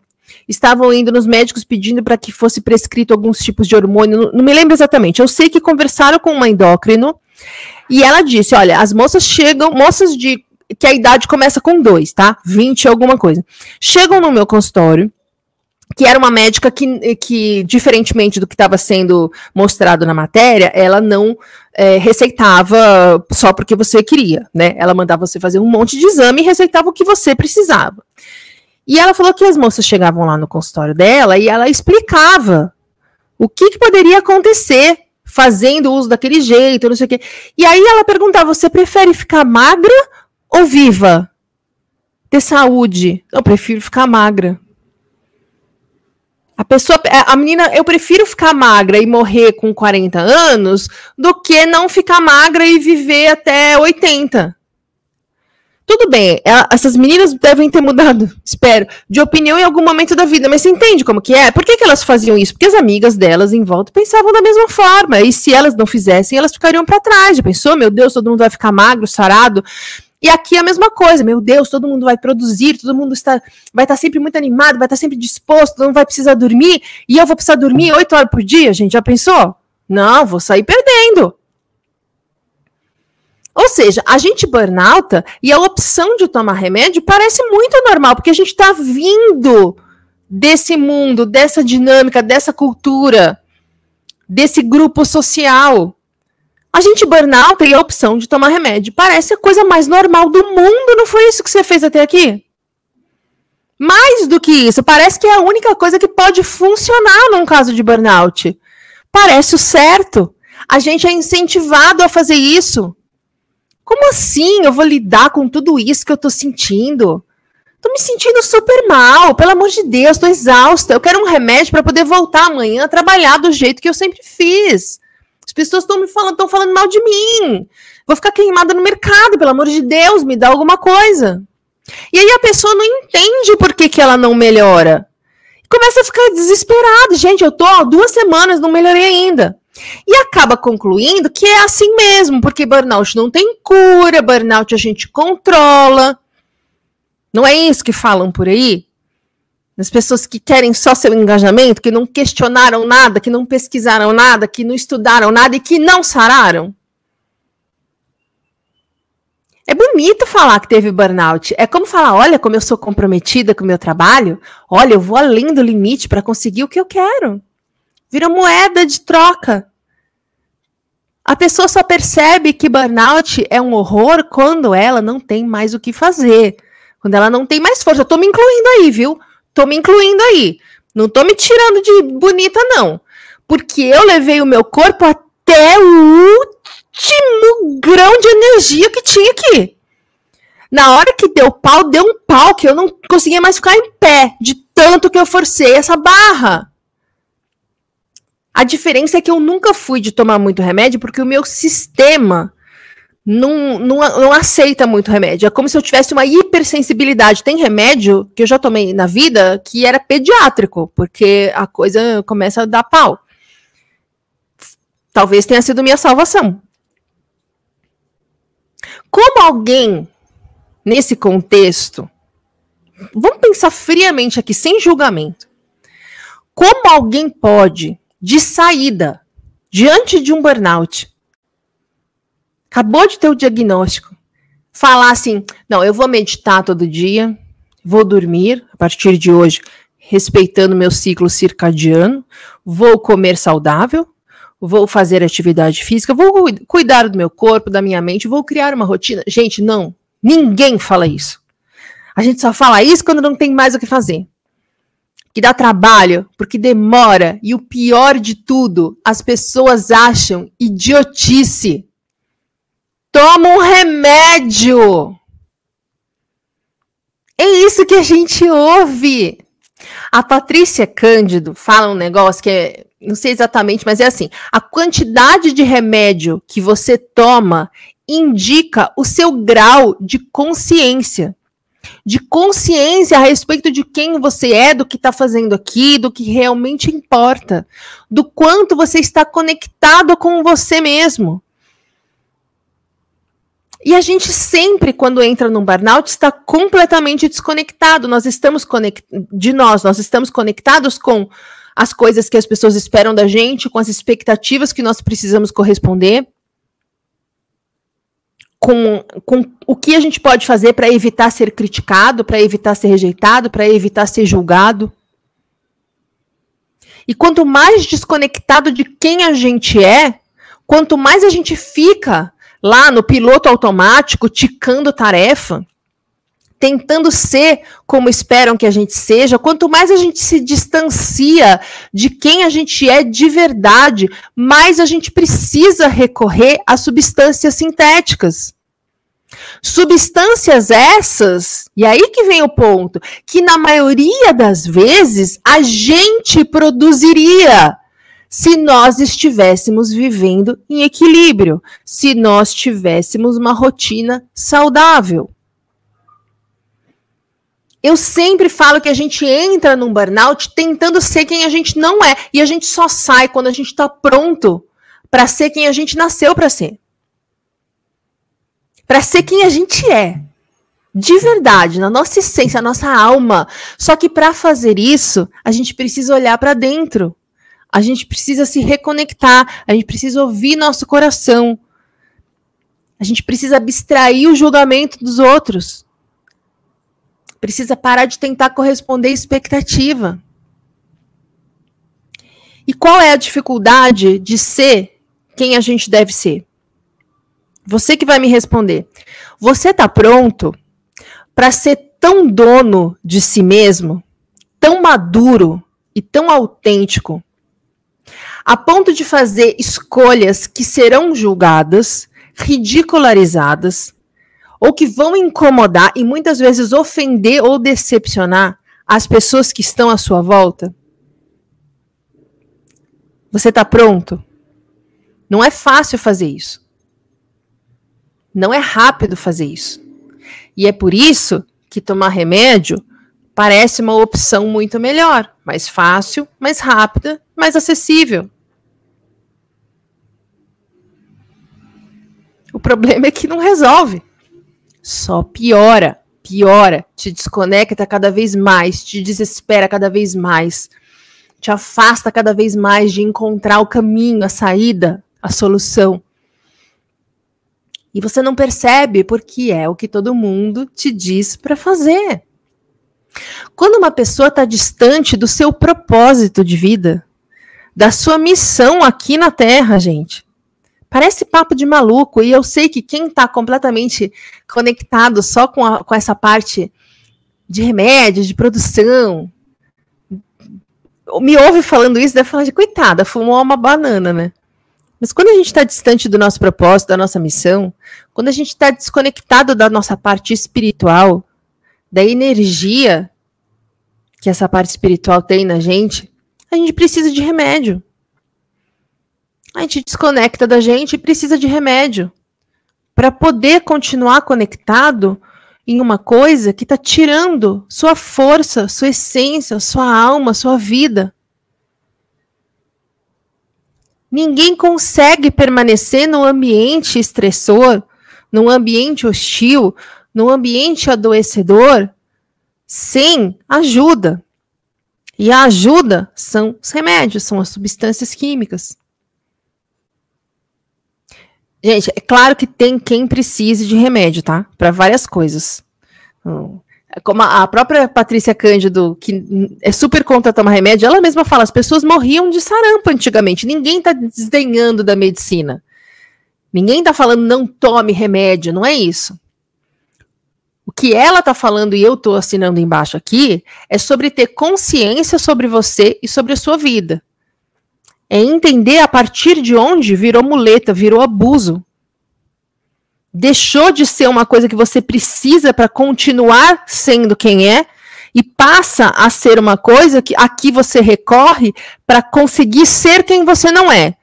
Estavam indo nos médicos pedindo para que fosse prescrito alguns tipos de hormônio, não, não me lembro exatamente. Eu sei que conversaram com uma endócrino e ela disse: olha, as moças chegam, moças de que a idade começa com dois, tá? 20 alguma coisa. Chegam no meu consultório que era uma médica que, que diferentemente do que estava sendo mostrado na matéria, ela não é, receitava só porque você queria, né? Ela mandava você fazer um monte de exame e receitava o que você precisava. E ela falou que as moças chegavam lá no consultório dela e ela explicava o que, que poderia acontecer fazendo uso daquele jeito, não sei o quê. E aí ela perguntava: você prefere ficar magra ou viva? Ter saúde? Eu prefiro ficar magra. A pessoa, a menina, eu prefiro ficar magra e morrer com 40 anos do que não ficar magra e viver até 80. Tudo bem, ela, essas meninas devem ter mudado, espero, de opinião em algum momento da vida, mas você entende como que é? Por que, que elas faziam isso? Porque as amigas delas em volta pensavam da mesma forma, e se elas não fizessem, elas ficariam para trás. Já pensou, meu Deus, todo mundo vai ficar magro, sarado, e aqui é a mesma coisa, meu Deus, todo mundo vai produzir, todo mundo está, vai estar sempre muito animado, vai estar sempre disposto, não vai precisar dormir, e eu vou precisar dormir oito horas por dia, gente, já pensou? Não, vou sair perdendo. Ou seja, a gente burnouta e a opção de tomar remédio parece muito normal, porque a gente está vindo desse mundo, dessa dinâmica, dessa cultura, desse grupo social. A gente burnout e a opção de tomar remédio. Parece a coisa mais normal do mundo, não foi isso que você fez até aqui? Mais do que isso, parece que é a única coisa que pode funcionar num caso de burnout. Parece o certo. A gente é incentivado a fazer isso. Como assim eu vou lidar com tudo isso que eu tô sentindo? Tô me sentindo super mal, pelo amor de Deus, tô exausta. Eu quero um remédio para poder voltar amanhã a trabalhar do jeito que eu sempre fiz. As pessoas estão me falando, estão falando mal de mim. Vou ficar queimada no mercado, pelo amor de Deus, me dá alguma coisa. E aí a pessoa não entende por que, que ela não melhora. Começa a ficar desesperada. Gente, eu tô há duas semanas, não melhorei ainda. E acaba concluindo que é assim mesmo, porque burnout não tem cura, burnout a gente controla. Não é isso que falam por aí? Das pessoas que querem só seu engajamento, que não questionaram nada, que não pesquisaram nada, que não estudaram nada e que não sararam? É bonito falar que teve burnout. É como falar: olha, como eu sou comprometida com o meu trabalho, olha, eu vou além do limite para conseguir o que eu quero. Vira moeda de troca. A pessoa só percebe que burnout é um horror quando ela não tem mais o que fazer. Quando ela não tem mais força. Eu tô me incluindo aí, viu? Tô me incluindo aí. Não tô me tirando de bonita, não. Porque eu levei o meu corpo até o último grão de energia que tinha aqui. Na hora que deu pau, deu um pau que eu não conseguia mais ficar em pé, de tanto que eu forcei essa barra. A diferença é que eu nunca fui de tomar muito remédio porque o meu sistema não, não, não aceita muito remédio. É como se eu tivesse uma hipersensibilidade. Tem remédio que eu já tomei na vida que era pediátrico, porque a coisa começa a dar pau. Talvez tenha sido minha salvação. Como alguém, nesse contexto, vamos pensar friamente aqui, sem julgamento. Como alguém pode, de saída, diante de um burnout, acabou de ter o diagnóstico, falar assim: não, eu vou meditar todo dia, vou dormir a partir de hoje, respeitando meu ciclo circadiano, vou comer saudável, vou fazer atividade física, vou cuidar do meu corpo, da minha mente, vou criar uma rotina. Gente, não. Ninguém fala isso. A gente só fala isso quando não tem mais o que fazer. Que dá trabalho, porque demora. E o pior de tudo, as pessoas acham idiotice. Toma um remédio. É isso que a gente ouve. A Patrícia Cândido fala um negócio que é não sei exatamente, mas é assim: a quantidade de remédio que você toma indica o seu grau de consciência. De consciência a respeito de quem você é, do que está fazendo aqui, do que realmente importa, do quanto você está conectado com você mesmo. E a gente sempre, quando entra num burnout, está completamente desconectado. Nós estamos de nós, nós estamos conectados com as coisas que as pessoas esperam da gente, com as expectativas que nós precisamos corresponder, com, com o que a gente pode fazer para evitar ser criticado, para evitar ser rejeitado, para evitar ser julgado. E quanto mais desconectado de quem a gente é, quanto mais a gente fica lá no piloto automático, ticando tarefa, tentando ser como esperam que a gente seja, quanto mais a gente se distancia de quem a gente é de verdade, mais a gente precisa recorrer a substâncias sintéticas. Substâncias essas, e aí que vem o ponto, que na maioria das vezes a gente produziria se nós estivéssemos vivendo em equilíbrio, se nós tivéssemos uma rotina saudável. Eu sempre falo que a gente entra num burnout tentando ser quem a gente não é. E a gente só sai quando a gente está pronto para ser quem a gente nasceu para ser. Para ser quem a gente é. De verdade, na nossa essência, na nossa alma. Só que para fazer isso, a gente precisa olhar para dentro. A gente precisa se reconectar. A gente precisa ouvir nosso coração. A gente precisa abstrair o julgamento dos outros Precisa parar de tentar corresponder à expectativa. E qual é a dificuldade de ser quem a gente deve ser? Você que vai me responder. Você está pronto para ser tão dono de si mesmo, tão maduro e tão autêntico, a ponto de fazer escolhas que serão julgadas, ridicularizadas, ou que vão incomodar e muitas vezes ofender ou decepcionar as pessoas que estão à sua volta? Você está pronto? Não é fácil fazer isso. Não é rápido fazer isso. E é por isso que tomar remédio parece uma opção muito melhor, mais fácil, mais rápida, mais acessível. O problema é que não resolve só piora, piora, te desconecta cada vez mais, te desespera cada vez mais, te afasta cada vez mais de encontrar o caminho, a saída, a solução. E você não percebe porque é o que todo mundo te diz para fazer. Quando uma pessoa está distante do seu propósito de vida, da sua missão aqui na Terra, gente, parece papo de maluco. E eu sei que quem está completamente conectado só com, a, com essa parte de remédios, de produção, me ouve falando isso, deve falar de coitada, fumou uma banana, né? Mas quando a gente está distante do nosso propósito, da nossa missão, quando a gente está desconectado da nossa parte espiritual, da energia que essa parte espiritual tem na gente, a gente precisa de remédio. A gente desconecta da gente e precisa de remédio para poder continuar conectado em uma coisa que está tirando sua força, sua essência, sua alma, sua vida. Ninguém consegue permanecer num ambiente estressor, num ambiente hostil, num ambiente adoecedor, sem ajuda. E a ajuda são os remédios, são as substâncias químicas. Gente, é claro que tem quem precise de remédio, tá? Para várias coisas. Hum, como a própria Patrícia Cândido, que é super contra tomar remédio, ela mesma fala: as pessoas morriam de sarampo antigamente. Ninguém está desdenhando da medicina. Ninguém está falando não tome remédio, não é isso. O que ela está falando e eu estou assinando embaixo aqui é sobre ter consciência sobre você e sobre a sua vida. É entender a partir de onde virou muleta, virou abuso deixou de ser uma coisa que você precisa para continuar sendo quem é e passa a ser uma coisa que aqui você recorre para conseguir ser quem você não é.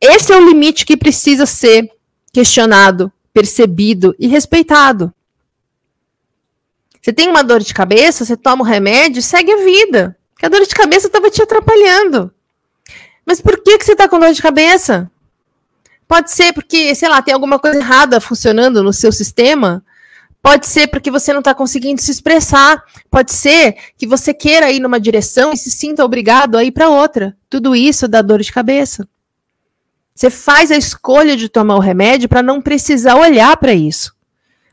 Esse é o limite que precisa ser questionado, percebido e respeitado. Você tem uma dor de cabeça, você toma o remédio, segue a vida. Porque a dor de cabeça estava te atrapalhando. Mas por que, que você está com dor de cabeça? Pode ser porque, sei lá, tem alguma coisa errada funcionando no seu sistema. Pode ser porque você não está conseguindo se expressar. Pode ser que você queira ir numa direção e se sinta obrigado a ir para outra. Tudo isso dá dor de cabeça. Você faz a escolha de tomar o remédio para não precisar olhar para isso.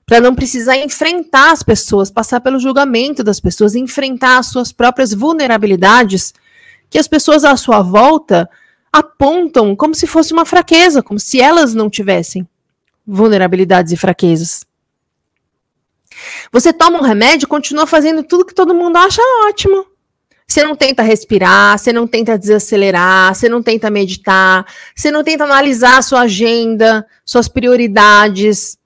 Para não precisar enfrentar as pessoas, passar pelo julgamento das pessoas, enfrentar as suas próprias vulnerabilidades, que as pessoas à sua volta apontam como se fosse uma fraqueza, como se elas não tivessem vulnerabilidades e fraquezas. Você toma um remédio e continua fazendo tudo que todo mundo acha ótimo. Você não tenta respirar, você não tenta desacelerar, você não tenta meditar, você não tenta analisar a sua agenda, suas prioridades,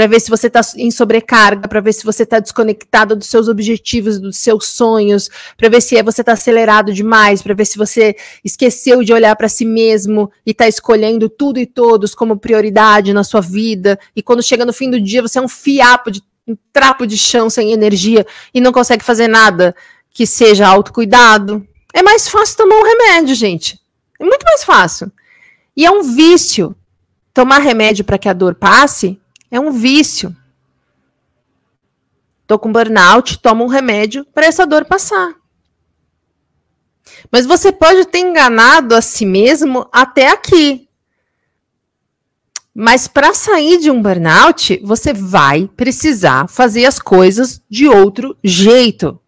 para ver se você está em sobrecarga, para ver se você está desconectado dos seus objetivos, dos seus sonhos, para ver se você está acelerado demais, para ver se você esqueceu de olhar para si mesmo e está escolhendo tudo e todos como prioridade na sua vida. E quando chega no fim do dia, você é um fiapo de um trapo de chão sem energia e não consegue fazer nada que seja autocuidado. É mais fácil tomar um remédio, gente. É muito mais fácil. E é um vício. Tomar remédio para que a dor passe é um vício. Tô com burnout, toma um remédio para essa dor passar. Mas você pode ter enganado a si mesmo até aqui. Mas para sair de um burnout, você vai precisar fazer as coisas de outro jeito,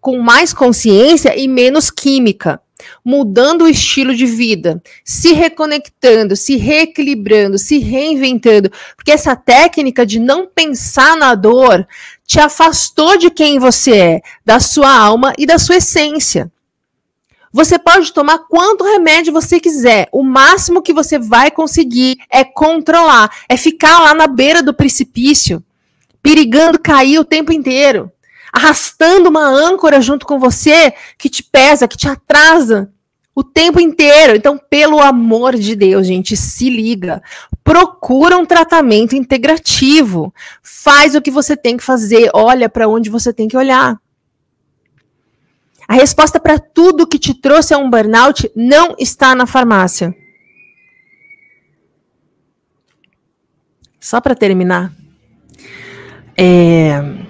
com mais consciência e menos química mudando o estilo de vida, se reconectando, se reequilibrando, se reinventando, porque essa técnica de não pensar na dor te afastou de quem você é, da sua alma e da sua essência. Você pode tomar quanto remédio você quiser. O máximo que você vai conseguir é controlar, é ficar lá na beira do precipício, perigando cair o tempo inteiro arrastando uma âncora junto com você que te pesa, que te atrasa o tempo inteiro. Então, pelo amor de Deus, gente, se liga. Procura um tratamento integrativo. Faz o que você tem que fazer, olha para onde você tem que olhar. A resposta para tudo que te trouxe a um burnout não está na farmácia. Só para terminar, é,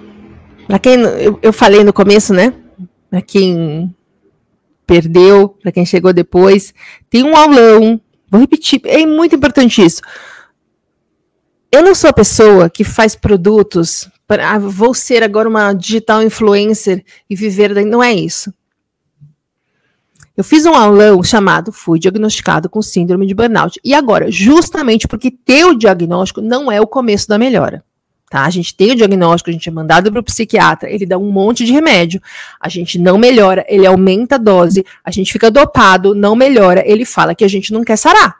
para quem eu, eu falei no começo, né? Para quem perdeu, para quem chegou depois, tem um aulão. Vou repetir, é muito importante isso. eu não sou a pessoa que faz produtos para ah, vou ser agora uma digital influencer e viver da... não é isso. Eu fiz um aulão chamado Fui diagnosticado com síndrome de burnout. E agora, justamente porque ter o diagnóstico não é o começo da melhora. Tá? A gente tem o diagnóstico, a gente é mandado para o psiquiatra, ele dá um monte de remédio, a gente não melhora, ele aumenta a dose, a gente fica dopado, não melhora, ele fala que a gente não quer sarar.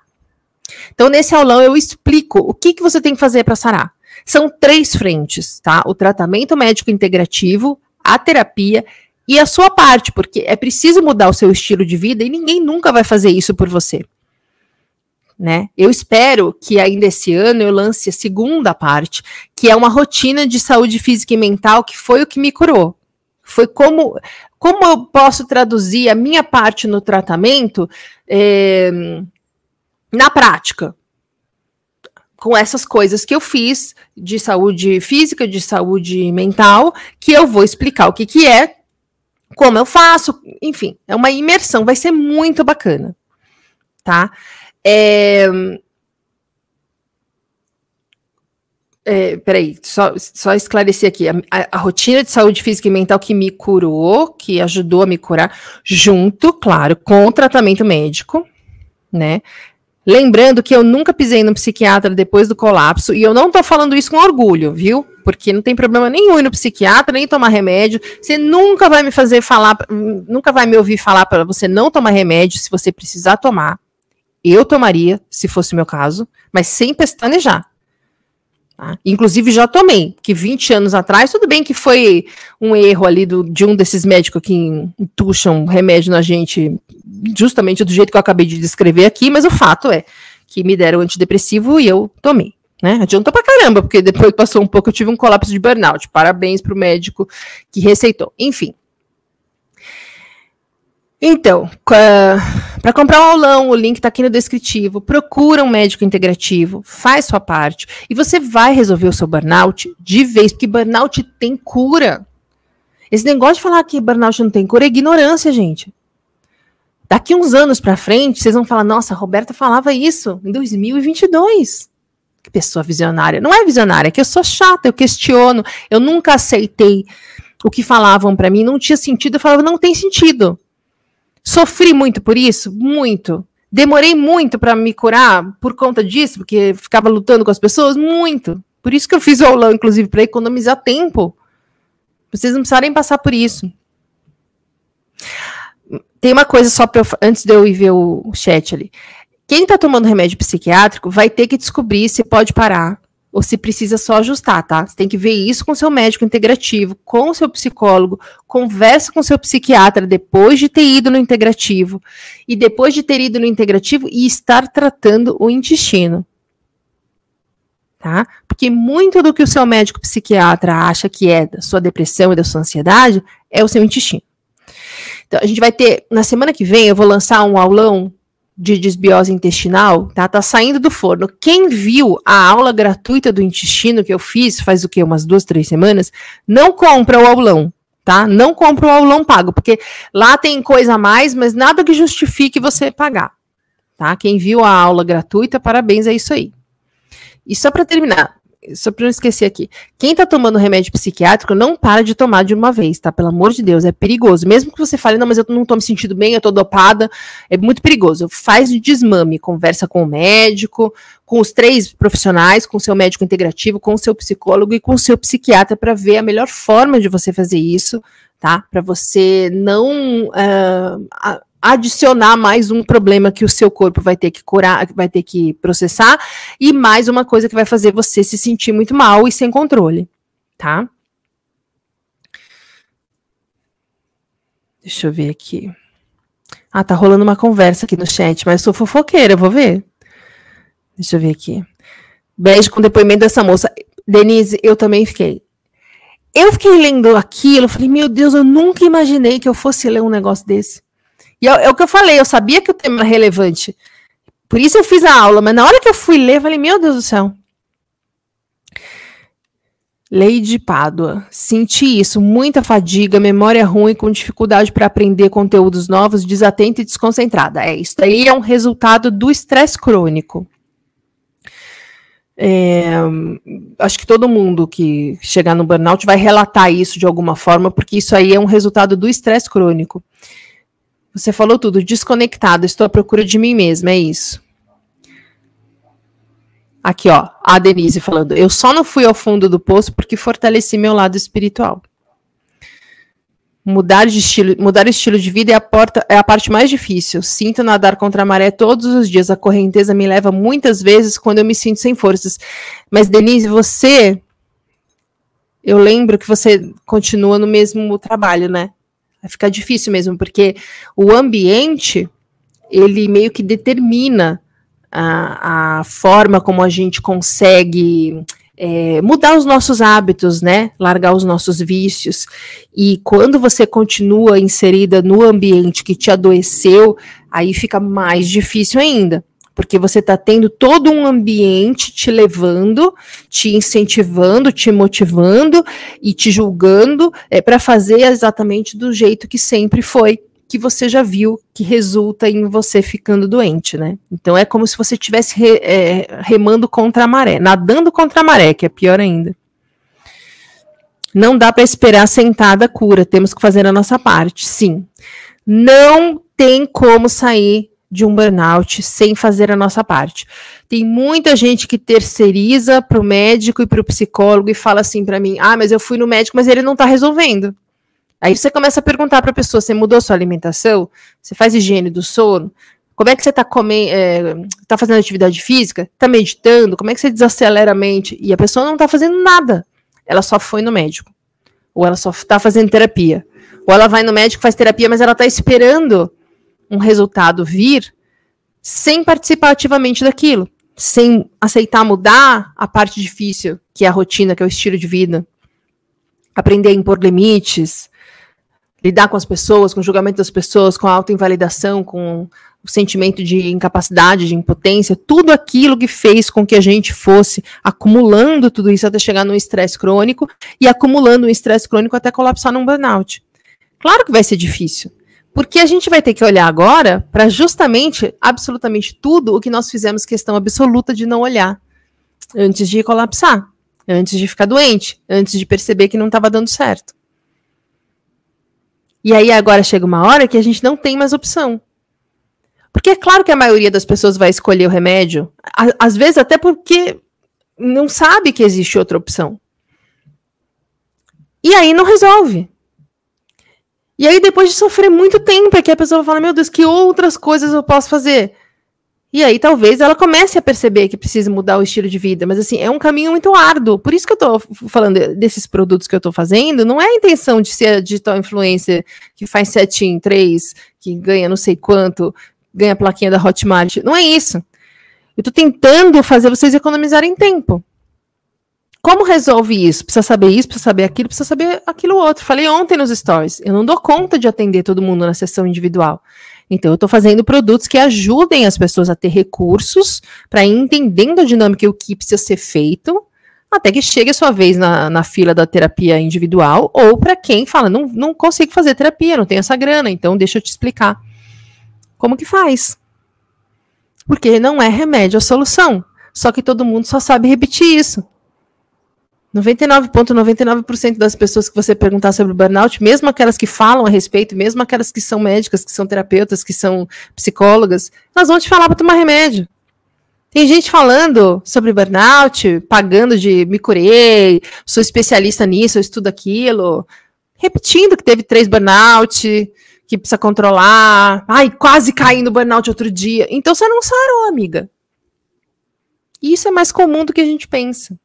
Então, nesse aulão, eu explico o que, que você tem que fazer para sarar. São três frentes, tá? O tratamento médico integrativo, a terapia e a sua parte, porque é preciso mudar o seu estilo de vida e ninguém nunca vai fazer isso por você. Né? Eu espero que ainda esse ano eu lance a segunda parte, que é uma rotina de saúde física e mental, que foi o que me curou. Foi como, como eu posso traduzir a minha parte no tratamento é, na prática. Com essas coisas que eu fiz de saúde física, de saúde mental, que eu vou explicar o que, que é, como eu faço, enfim, é uma imersão, vai ser muito bacana, tá? É, é, peraí, só, só esclarecer aqui. A, a, rotina de saúde física e mental que me curou, que ajudou a me curar, junto, claro, com o tratamento médico, né? Lembrando que eu nunca pisei no psiquiatra depois do colapso, e eu não tô falando isso com orgulho, viu? Porque não tem problema nenhum ir no psiquiatra, nem tomar remédio. Você nunca vai me fazer falar, nunca vai me ouvir falar para você não tomar remédio se você precisar tomar. Eu tomaria, se fosse o meu caso, mas sem pestanejar. Tá? Inclusive já tomei, que 20 anos atrás, tudo bem que foi um erro ali do, de um desses médicos que entucham remédio na gente, justamente do jeito que eu acabei de descrever aqui, mas o fato é que me deram antidepressivo e eu tomei. Né? Adiantou pra caramba, porque depois passou um pouco, eu tive um colapso de burnout. Parabéns pro médico que receitou. Enfim, então, para comprar um aulão, o link está aqui no descritivo. Procura um médico integrativo, faz sua parte e você vai resolver o seu burnout de vez, porque burnout tem cura. Esse negócio de falar que burnout não tem cura é ignorância, gente. Daqui uns anos para frente, vocês vão falar: "Nossa, a Roberta falava isso em 2022". Que pessoa visionária. Não é visionária, é que eu sou chata, eu questiono, eu nunca aceitei o que falavam para mim, não tinha sentido, eu falava: "Não tem sentido". Sofri muito por isso? Muito. Demorei muito para me curar por conta disso, porque ficava lutando com as pessoas? Muito. Por isso que eu fiz o aulão, inclusive, para economizar tempo. Vocês não precisarem passar por isso. Tem uma coisa só para antes de eu ir ver o chat ali. Quem está tomando remédio psiquiátrico vai ter que descobrir se pode parar ou se precisa só ajustar, tá? Você tem que ver isso com seu médico integrativo, com o seu psicólogo, conversa com seu psiquiatra depois de ter ido no integrativo e depois de ter ido no integrativo e estar tratando o intestino. Tá? Porque muito do que o seu médico psiquiatra acha que é da sua depressão e da sua ansiedade é o seu intestino. Então, a gente vai ter, na semana que vem, eu vou lançar um aulão de desbiose intestinal, tá? Tá saindo do forno. Quem viu a aula gratuita do intestino que eu fiz faz o quê? Umas duas, três semanas, não compra o aulão, tá? Não compra o aulão pago, porque lá tem coisa a mais, mas nada que justifique você pagar, tá? Quem viu a aula gratuita, parabéns, é isso aí. E só para terminar, só para não esquecer aqui. Quem está tomando remédio psiquiátrico não para de tomar de uma vez, tá? Pelo amor de Deus, é perigoso. Mesmo que você fale, não, mas eu não estou me sentindo bem, eu estou dopada, é muito perigoso. Faz o desmame, conversa com o médico, com os três profissionais, com o seu médico integrativo, com o seu psicólogo e com o seu psiquiatra para ver a melhor forma de você fazer isso, tá? Para você não uh, adicionar mais um problema que o seu corpo vai ter que curar, vai ter que processar, e mais uma coisa que vai fazer você se sentir muito mal e sem controle, tá? Deixa eu ver aqui. Ah, tá rolando uma conversa aqui no chat, mas eu sou fofoqueira, vou ver. Deixa eu ver aqui. Beijo com depoimento dessa moça. Denise, eu também fiquei. Eu fiquei lendo aquilo, falei, meu Deus, eu nunca imaginei que eu fosse ler um negócio desse. E é, é, o que eu falei, eu sabia que o tema era relevante. Por isso eu fiz a aula, mas na hora que eu fui ler, eu falei, meu Deus do céu. Lei de Pádua. Senti isso, muita fadiga, memória ruim, com dificuldade para aprender conteúdos novos, desatenta e desconcentrada. É, isso aí é um resultado do estresse crônico. É, acho que todo mundo que chegar no burnout vai relatar isso de alguma forma, porque isso aí é um resultado do estresse crônico. Você falou tudo, desconectado, estou à procura de mim mesma, é isso. Aqui, ó, a Denise falando, eu só não fui ao fundo do poço porque fortaleci meu lado espiritual. Mudar de estilo, mudar estilo de vida é a, porta, é a parte mais difícil. Sinto nadar contra a maré todos os dias. A correnteza me leva muitas vezes quando eu me sinto sem forças. Mas, Denise, você. Eu lembro que você continua no mesmo trabalho, né? Vai ficar difícil mesmo, porque o ambiente ele meio que determina a, a forma como a gente consegue é, mudar os nossos hábitos, né? Largar os nossos vícios. E quando você continua inserida no ambiente que te adoeceu, aí fica mais difícil ainda. Porque você está tendo todo um ambiente te levando, te incentivando, te motivando e te julgando é, para fazer exatamente do jeito que sempre foi que você já viu que resulta em você ficando doente, né? Então é como se você estivesse re, é, remando contra a maré, nadando contra a maré, que é pior ainda. Não dá para esperar sentada a cura, temos que fazer a nossa parte, sim. Não tem como sair de um burnout sem fazer a nossa parte. Tem muita gente que terceiriza para o médico e para o psicólogo e fala assim para mim: ah, mas eu fui no médico, mas ele não está resolvendo. Aí você começa a perguntar para a pessoa: você mudou sua alimentação? Você faz higiene do sono? Como é que você está comendo? É, tá fazendo atividade física? Está meditando? Como é que você desacelera a mente? E a pessoa não está fazendo nada. Ela só foi no médico. Ou ela só está fazendo terapia. Ou ela vai no médico, faz terapia, mas ela está esperando um resultado vir sem participar ativamente daquilo. Sem aceitar mudar a parte difícil, que é a rotina, que é o estilo de vida. Aprender a impor limites, lidar com as pessoas, com o julgamento das pessoas, com a autoinvalidação, com o sentimento de incapacidade, de impotência, tudo aquilo que fez com que a gente fosse acumulando tudo isso até chegar num estresse crônico e acumulando um estresse crônico até colapsar num burnout. Claro que vai ser difícil, porque a gente vai ter que olhar agora para justamente, absolutamente tudo o que nós fizemos questão absoluta de não olhar antes de colapsar, antes de ficar doente, antes de perceber que não estava dando certo. E aí agora chega uma hora que a gente não tem mais opção. Porque é claro que a maioria das pessoas vai escolher o remédio, às vezes até porque não sabe que existe outra opção. E aí não resolve. E aí, depois de sofrer muito tempo, é que a pessoa vai falar: Meu Deus, que outras coisas eu posso fazer? E aí talvez ela comece a perceber que precisa mudar o estilo de vida, mas assim, é um caminho muito árduo. Por isso que eu tô falando desses produtos que eu tô fazendo, não é a intenção de ser a digital influencer que faz sete em três, que ganha não sei quanto, ganha a plaquinha da Hotmart. Não é isso. Eu tô tentando fazer vocês economizarem tempo. Como resolve isso? Precisa saber isso, precisa saber aquilo, precisa saber aquilo outro. Falei ontem nos stories. Eu não dou conta de atender todo mundo na sessão individual. Então, eu estou fazendo produtos que ajudem as pessoas a ter recursos para ir entendendo a dinâmica e o que precisa ser feito, até que chegue a sua vez na, na fila da terapia individual, ou para quem fala, não, não consigo fazer terapia, não tenho essa grana, então deixa eu te explicar. Como que faz? Porque não é remédio a solução. Só que todo mundo só sabe repetir isso. 99,99% ,99 das pessoas que você perguntar sobre burnout, mesmo aquelas que falam a respeito, mesmo aquelas que são médicas, que são terapeutas, que são psicólogas, elas vão te falar para tomar remédio. Tem gente falando sobre burnout, pagando de me curei, sou especialista nisso, eu estudo aquilo, repetindo que teve três burnout, que precisa controlar, ai, quase caí no burnout outro dia. Então você não sarou, amiga. Isso é mais comum do que a gente pensa.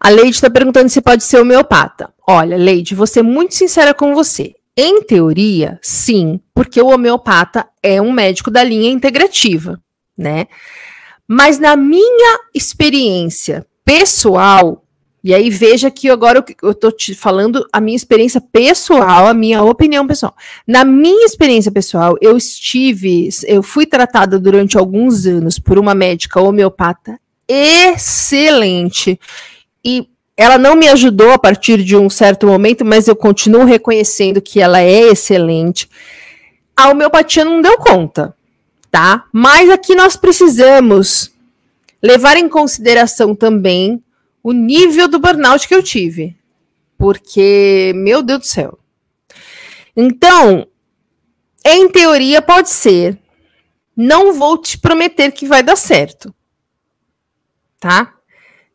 A Leide está perguntando se pode ser homeopata. Olha, Leide, vou ser muito sincera com você. Em teoria, sim, porque o homeopata é um médico da linha integrativa, né? Mas na minha experiência pessoal, e aí veja que agora eu estou te falando a minha experiência pessoal, a minha opinião pessoal. Na minha experiência pessoal, eu estive, eu fui tratada durante alguns anos por uma médica homeopata excelente. E ela não me ajudou a partir de um certo momento, mas eu continuo reconhecendo que ela é excelente. A homeopatia não deu conta, tá? Mas aqui nós precisamos levar em consideração também o nível do burnout que eu tive. Porque, meu Deus do céu. Então, em teoria, pode ser. Não vou te prometer que vai dar certo. Tá?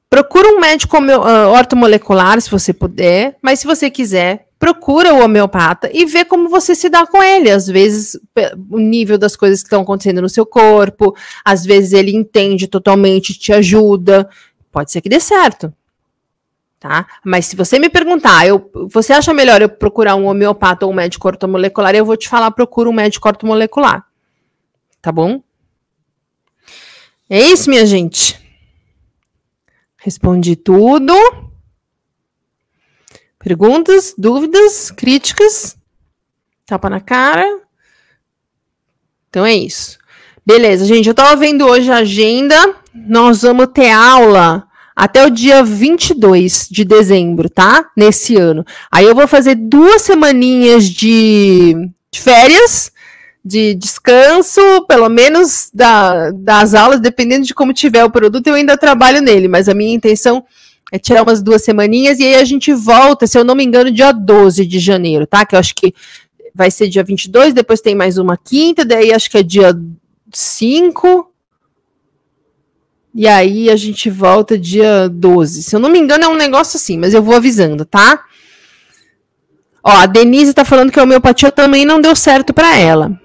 Procura um médico uh, ortomolecular, se você puder, mas se você quiser, procura o homeopata e vê como você se dá com ele. Às vezes, o nível das coisas que estão acontecendo no seu corpo, às vezes ele entende totalmente, te ajuda. Pode ser que dê certo. Tá? Mas se você me perguntar, eu, você acha melhor eu procurar um homeopata ou um médico ortomolecular, eu vou te falar, procura um médico ortomolecular. Tá bom? É isso, minha gente. Respondi tudo. Perguntas, dúvidas, críticas? Tapa na cara? Então é isso. Beleza, gente. Eu tava vendo hoje a agenda. Nós vamos ter aula até o dia 22 de dezembro, tá? Nesse ano. Aí eu vou fazer duas semaninhas de, de férias, de descanso, pelo menos da, das aulas, dependendo de como tiver o produto, eu ainda trabalho nele, mas a minha intenção é tirar umas duas semaninhas e aí a gente volta, se eu não me engano, dia 12 de janeiro, tá? Que eu acho que vai ser dia 22, depois tem mais uma quinta, daí acho que é dia 5, e aí a gente volta dia 12. Se eu não me engano, é um negócio assim, mas eu vou avisando, tá? Ó, a Denise tá falando que a homeopatia também não deu certo para ela.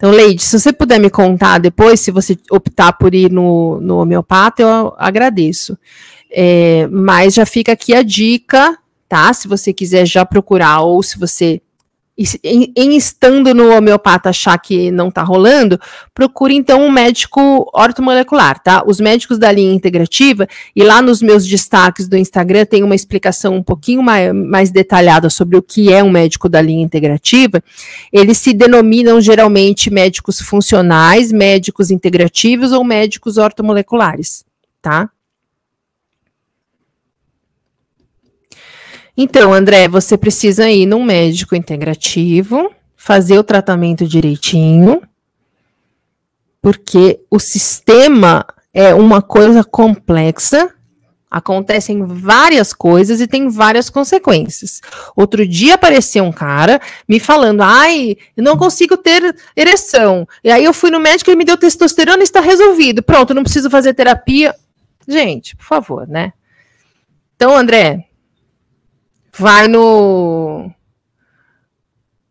Então, Leide, se você puder me contar depois, se você optar por ir no, no homeopata, eu agradeço. É, mas já fica aqui a dica, tá? Se você quiser já procurar, ou se você em, em, estando no homeopata achar que não está rolando, procure então um médico ortomolecular, tá? Os médicos da linha integrativa, e lá nos meus destaques do Instagram tem uma explicação um pouquinho mais, mais detalhada sobre o que é um médico da linha integrativa. Eles se denominam geralmente médicos funcionais, médicos integrativos ou médicos ortomoleculares, tá? Então, André, você precisa ir num médico integrativo, fazer o tratamento direitinho, porque o sistema é uma coisa complexa, acontecem várias coisas e tem várias consequências. Outro dia apareceu um cara me falando: ai, eu não consigo ter ereção. E aí eu fui no médico e ele me deu testosterona e está resolvido. Pronto, não preciso fazer terapia. Gente, por favor, né? Então, André, vai no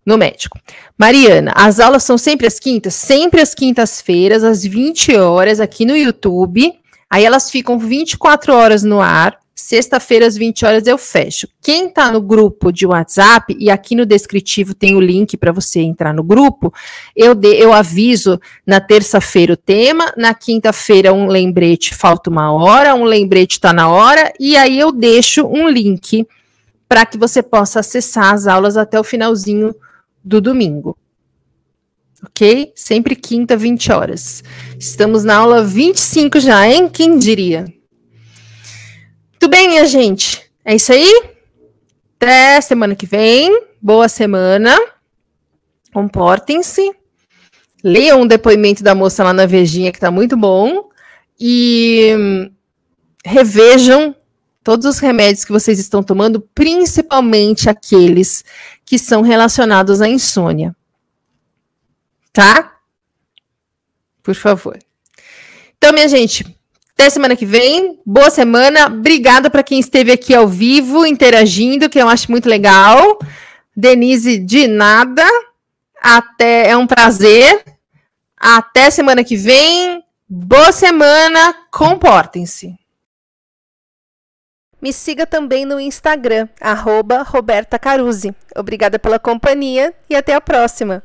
no médico. Mariana, as aulas são sempre às quintas? Sempre às quintas-feiras, às 20 horas, aqui no YouTube. Aí elas ficam 24 horas no ar. Sexta-feira, às 20 horas, eu fecho. Quem está no grupo de WhatsApp, e aqui no descritivo tem o link para você entrar no grupo, eu, de, eu aviso na terça-feira o tema, na quinta-feira um lembrete, falta uma hora, um lembrete está na hora, e aí eu deixo um link para que você possa acessar as aulas até o finalzinho do domingo. Ok? Sempre quinta, 20 horas. Estamos na aula 25 já, hein? Quem diria? Muito bem, minha gente. É isso aí. Até semana que vem. Boa semana. Comportem-se. Leiam um depoimento da moça lá na Vejinha, que está muito bom. E hum, revejam todos os remédios que vocês estão tomando, principalmente aqueles que são relacionados à insônia. Tá? Por favor. Então, minha gente, até semana que vem. Boa semana. Obrigada para quem esteve aqui ao vivo, interagindo, que eu acho muito legal. Denise, de nada. Até é um prazer. Até semana que vem. Boa semana. Comportem-se. Me siga também no Instagram, arroba Roberta Caruzzi. Obrigada pela companhia e até a próxima!